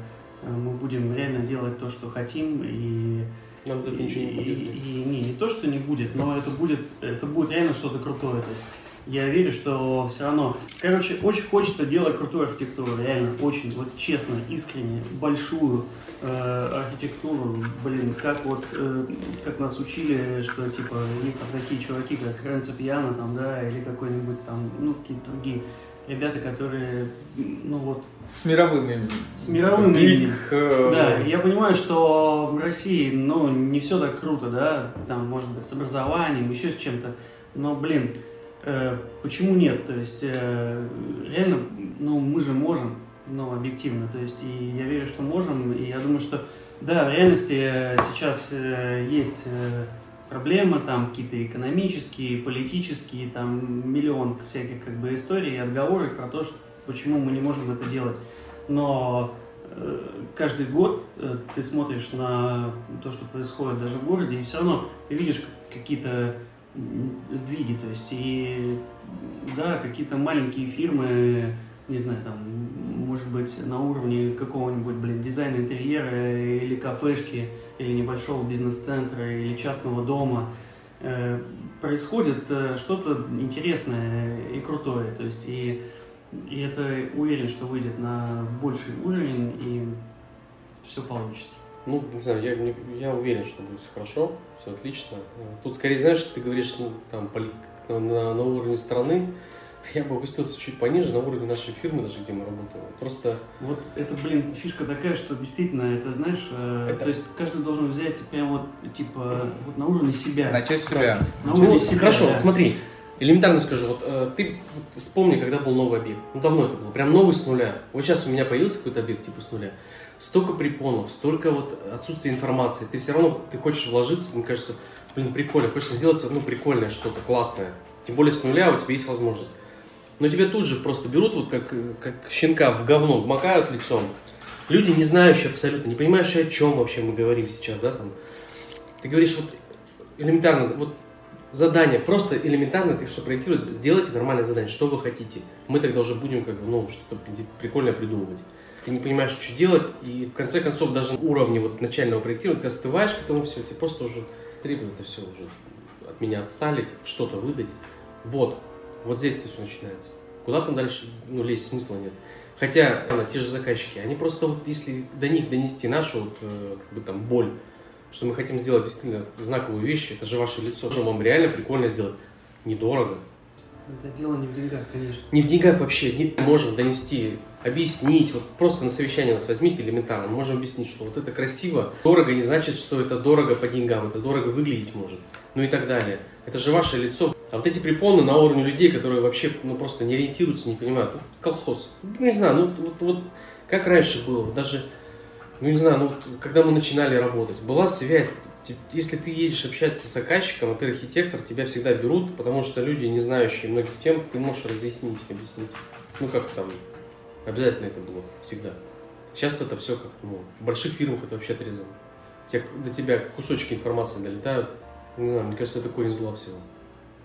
мы будем реально делать то, что хотим, и Нам за это ничего не и- будет. и- и не, не то, что не будет, но это будет, это будет реально что-то крутое. То есть я верю, что все равно... Короче, очень хочется делать крутую архитектуру, реально, очень, вот честно, искренне, большую архитектуру, блин, как вот, э, как нас учили, что, типа, есть там такие чуваки, как Ренцо Пьяно, там, да, или какой-нибудь там, ну, какие-то другие ребята, которые, ну, вот, С мировым именем. С мировым Биг, именем. э, да, я понимаю, что в России, ну, не все так круто, да, там, может быть, с образованием, еще с чем-то, но, блин, э, почему нет? То есть, э, реально, ну, мы же можем, ну, объективно, то есть, и я верю, что можем, и я думаю, что, да, в реальности э, сейчас э, есть э, проблемы, там, какие-то экономические, политические, там, миллион всяких, как бы, историй отговорок про то, что, почему мы не можем это делать, но э, каждый год э, ты смотришь на то, что происходит даже в городе, и все равно ты видишь какие-то сдвиги, то есть и да, какие-то маленькие фирмы, не знаю, там, может быть, на уровне какого-нибудь, блин, дизайна интерьера или кафешки, или небольшого бизнес-центра, или частного дома, э, происходит э, что-то интересное и крутое, то есть и и это уверен, что выйдет на больший уровень и все получится. Ну, не знаю, я, мне- я уверен, что будет все хорошо, все отлично. Тут скорее, знаешь, ты говоришь, ну, там, на- на уровне страны, я бы опустился чуть пониже, на уровне нашей фирмы, даже где мы работаем. Просто Вот это, блин, фишка такая, что действительно, это, знаешь, э, Это- то есть каждый должен взять прям вот, типа, вот на уровне себя. На честь себя. На Ну, уровне себя, хорошо, да. смотри, элементарно скажу, вот э, ты вот вспомни, когда был новый объект. Ну, давно это было, прям новый с нуля. Вот сейчас у меня появился какой-то объект типа с нуля. Столько препонов, столько вот отсутствия информации. Ты все равно, ты хочешь вложиться, мне кажется, блин, прикольно, хочется сделать, ну, прикольное что-то, классное. Тем более с нуля у тебя есть возможность. Но тебя тут же просто берут, вот как, э, как щенка в говно, вмакают лицом. Люди, не знающие абсолютно, не понимающие, о чем вообще мы говорим сейчас, да, там. Ты говоришь, вот элементарно, вот задание, просто элементарно, ты что проектируешь, сделайте нормальное задание, что вы хотите. Мы тогда уже будем как бы, ну, что-то при- прикольное придумывать. Ты не понимаешь, что делать, и в конце концов даже на уровне вот начального проектирования ты остываешь к этому все, тебе просто уже требует это все уже от меня отстали, что-то выдать. Вот, вот здесь это все начинается. Куда там дальше, ну, лезть смысла нет. Хотя, э, те же заказчики, они просто вот, если до них донести нашу вот, э, как бы там боль, что мы хотим сделать действительно знаковую вещь, это же ваше лицо, что вам реально прикольно сделать, недорого. Это дело не в деньгах, конечно. Не в деньгах вообще, не можем донести, объяснить, вот просто на совещание нас возьмите элементарно, можем объяснить, что вот это красиво, дорого не значит, что это дорого по деньгам, это дорого выглядеть может, ну и так далее. Это же ваше лицо. А вот эти препоны на уровне людей, которые вообще ну, просто не ориентируются, не понимают, ну, колхоз, ну, не знаю, ну вот, вот как раньше было, даже, ну не знаю, ну вот, когда мы начинали работать, была связь, если ты едешь общаться с заказчиком, а ты архитектор, тебя всегда берут, потому что люди, не знающие многих тем, ты можешь разъяснить, объяснить. Ну, как там, обязательно это было всегда. Сейчас это все как, ну, в больших фирмах это вообще отрезано. Те- до тебя кусочки информации долетают. Не знаю, мне кажется, это корень зла всего.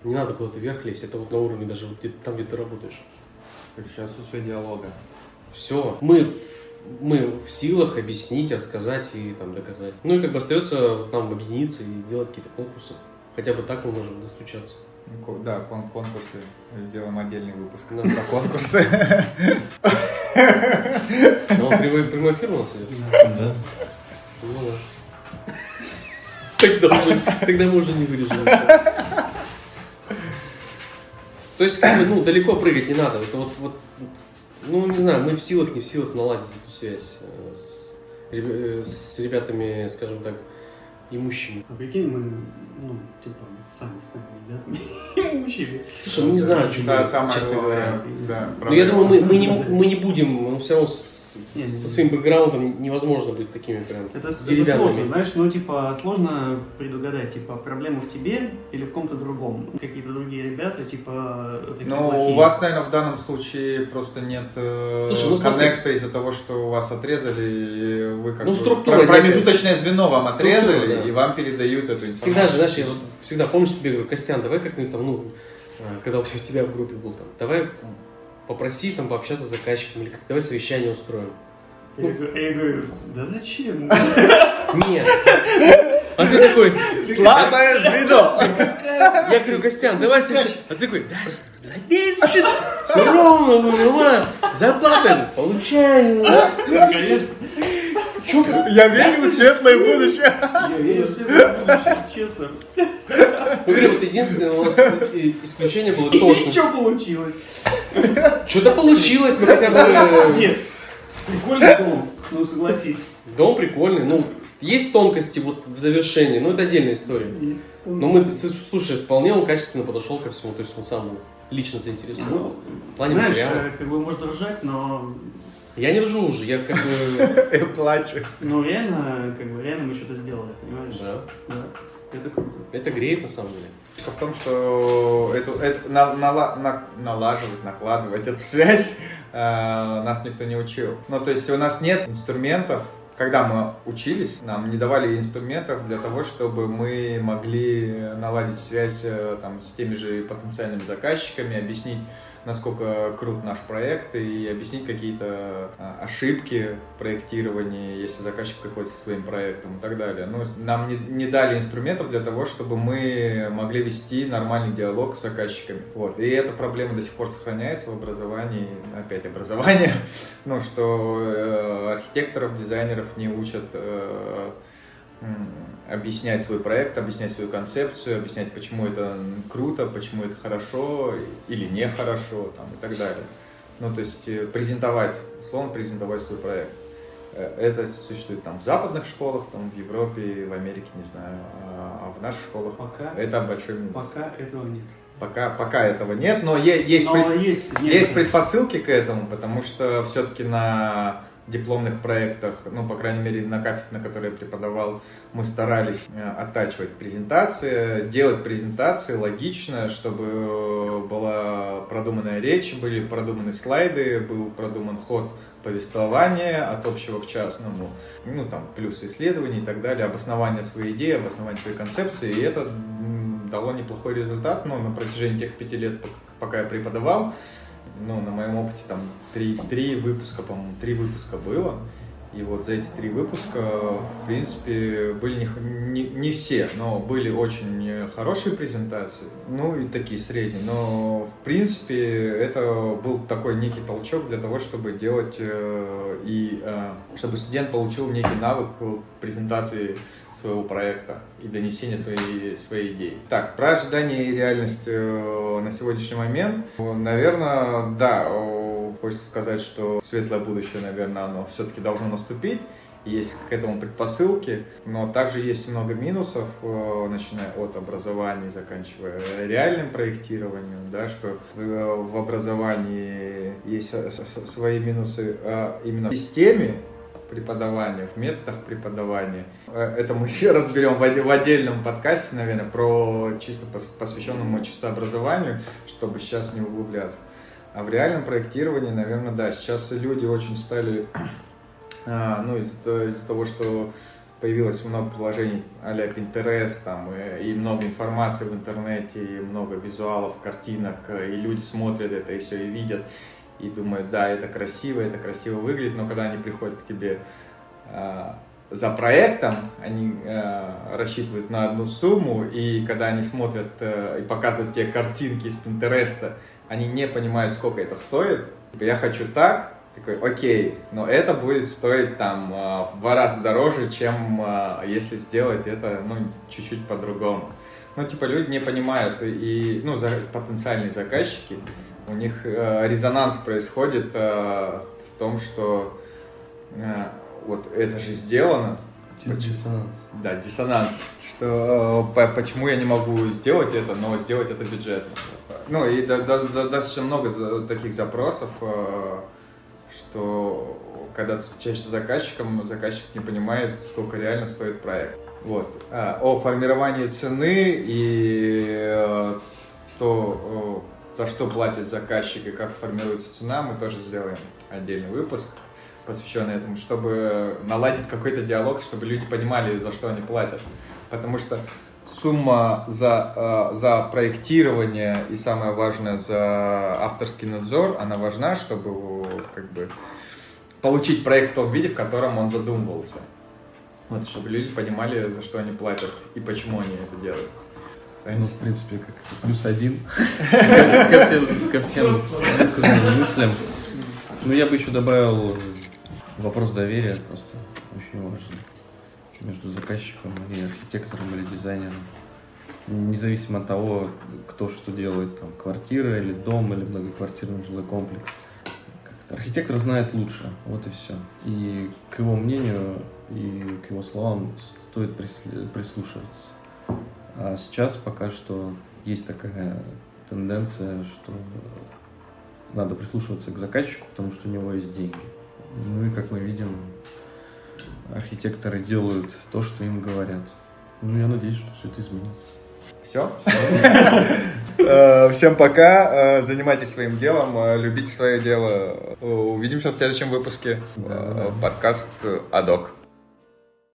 Не надо куда-то вверх лезть, это вот на уровне даже вот где- там, где ты работаешь. Сейчас уже диалога. Все. Мы в, мы в силах объяснить, рассказать и там доказать. Ну и как бы остается нам объединиться и делать какие-то конкурсы. Хотя бы так мы можем достучаться. Да, кон- конкурсы. Сделаем отдельный выпуск Да. про конкурсы. Ну, прямой, прямой эфир у нас идет? Да. Да. Тогда, уже, тогда мы уже не вырежем. То есть, как бы, ну, далеко прыгать не надо. Это вот, вот, ну, не знаю, мы в силах, не в силах наладить эту связь э, с, э, с ребятами, скажем так, имущими. А прикинь, мы, ну, типа, сами стали ребятами имущими. Слушай, ну не знаю, что будет, честно говоря. да, Но Ну, я думаю, мы, мы, не, мы не будем, ну, все равно с- не, со своим бэкграундом невозможно быть такими прям Это, это сложно, знаешь, ну, типа, сложно предугадать, типа, проблема в тебе или в ком-то другом. Какие-то другие ребята, типа, такие Ну, плохие. у вас, наверное, в данном случае просто нет э, Слушай, ну, смотри. коннекта из-за того, что у вас отрезали, и вы как Ну, структура промежуточное звено вам Структура, отрезали, да. и вам передают эту информацию. Всегда же, знаешь, я вот всегда помню тебе говорю, Костян, давай как-нибудь там, ну, а, когда вообще у тебя в группе был там, давай попроси там пообщаться с заказчиком или как давай совещание устроим. Я, говорю- я говорю, да зачем? Нет. А ты такой, Слабое звено! я говорю, Костян, давай совещание. А ты такой, да, забей, все ровно, ну, нормально, зарплата, получаем. ну, Конечно. Я верю в светлое будущее. Я верю в себя, честно. Ну, говорю, вот единственное у нас исключение было то, И что что получилось? что-то получилось, мы хотя бы... Нет, прикольный дом, ну согласись. Дом прикольный, ну, есть тонкости вот в завершении, но это отдельная история. Есть. Но мы, слушай, вполне он качественно подошел ко всему, то есть он сам лично заинтересован. Ну, В плане знаешь, материалов. э, как бы можно ржать, но Я не ржу уже, я как бы... Я плачу. ну реально, как бы реально мы что-то сделали, понимаешь? Да, Да. Это круто. это греет на самом деле. В том, что эту, эту- на- нала- на- налаживать, накладывать эту связь э, нас никто не учил. Ну, то есть у нас нет инструментов, когда мы учились, нам не давали инструментов для того, чтобы мы могли наладить связь э, там, с теми же потенциальными заказчиками, объяснить, насколько крут наш проект и объяснить какие-то а, ошибки в проектировании, если заказчик приходит со своим проектом и так далее. Ну, нам не, не дали инструментов для того, чтобы мы могли вести нормальный диалог с заказчиками. Вот. И эта проблема до сих пор сохраняется в образовании, опять образование, ну, что э, архитекторов, дизайнеров не учат э, объяснять свой проект, объяснять свою концепцию, объяснять, почему это круто, почему это хорошо или нехорошо там, и так далее. Ну, то есть э, презентовать, условно презентовать свой проект. Э, Это существует там в западных школах, там в Европе, в Америке, не знаю, а а в наших школах Пока, это большой минус. пока этого нет. Пока, пока этого нет, но е- есть, Но пред- есть, есть некоторые. предпосылки к этому, потому что все-таки на дипломных проектах, ну, по крайней мере, на кафедре, на которой я преподавал, мы старались э, оттачивать презентации, делать презентации логично, чтобы э, была продуманная речь, были продуманы слайды, был продуман ход повествования от общего к частному, ну, там, плюс исследований и так далее, обоснование своей идеи, обоснование своей концепции, и это дало неплохой результат, ну, на протяжении тех пяти лет, пок- пока я преподавал, ну, на моем опыте там три, три выпуска, по-моему, три выпуска было. И вот за эти три выпуска, в принципе, были не, не, не все, но были очень хорошие презентации, ну и такие средние. Но, в принципе, это был такой некий толчок для того, чтобы делать э, и э, чтобы студент получил некий навык презентации своего проекта и донесения своей, своей идеи. Так, про ожидание и реальность э, на сегодняшний момент. Наверное, да, хочется сказать, что светлое будущее, наверное, оно все-таки должно наступить. Есть к этому предпосылки, но также есть много минусов, э, начиная от образования, заканчивая реальным проектированием, да, что в, в образовании есть свои минусы а именно в системе, преподавания, в методах преподавания. Э, Это мы еще разберем в отдельном подкасте, наверное, про чисто пос- посвященному чисто образованию, чтобы сейчас не углубляться. А в реальном проектировании, наверное, да, сейчас люди очень стали, а, ну, из-за из-за того, что появилось много приложений а-ля Pinterest, там, э, и много информации в интернете, и много визуалов, картинок, э, и люди смотрят это и все, и видят, и думают, да, это красиво, это красиво выглядит, но когда они приходят к тебе а, за проектом, они э, рассчитывают на одну сумму, и когда они смотрят э, и показывают тебе картинки из Пинтереста, они не понимают, сколько это стоит. Типа, я хочу так, такой, окей, но это будет стоить там э, в два раза дороже, чем э, если сделать это, ну, чуть-чуть по-другому. Ну, типа, люди не понимают, и, ну, за- потенциальные заказчики, у них э, резонанс происходит э, в том, что э, вот это же сделано, Диссонанс. Да, диссонанс. Что э, по- почему я не могу сделать это, но сделать это бюджетно. Ну и да- да- да- достаточно много таких запросов, э, что когда ты встречаешься с заказчиком, заказчик не понимает, сколько реально стоит проект. Вот. А, о формировании цены и э, то, за что платит заказчик и как формируется цена, мы тоже сделаем отдельный выпуск, посвященный этому, чтобы наладить какой-то диалог, чтобы люди понимали, за что они платят. Потому что сумма за, э, за проектирование и самое важное за авторский надзор, она важна, чтобы как бы получить проект в том виде, в котором он задумывался. Вот, чтобы люди понимали, за что они платят и почему они это делают. Ну, в принципе, как плюс один ко всем, ко всем высказанным мыслям. Ну, я бы еще добавил вопрос доверия, просто очень важный между заказчиком и архитектором или дизайнером. Независимо от того, кто что делает, там, квартира или дом, или многоквартирный жилой комплекс. Архитектор знает лучше, вот и все. И к его мнению и к его словам стоит прислушиваться. А сейчас пока что есть такая тенденция, что надо прислушиваться к заказчику, потому что у него есть деньги. Ну и как мы видим, архитекторы делают то, что им говорят. Ну, я надеюсь, что все это изменится. Все. Э, Всем пока. Э, Занимайтесь своим делом, э, любите свое дело. Увидимся в следующем выпуске. Подкаст Адок.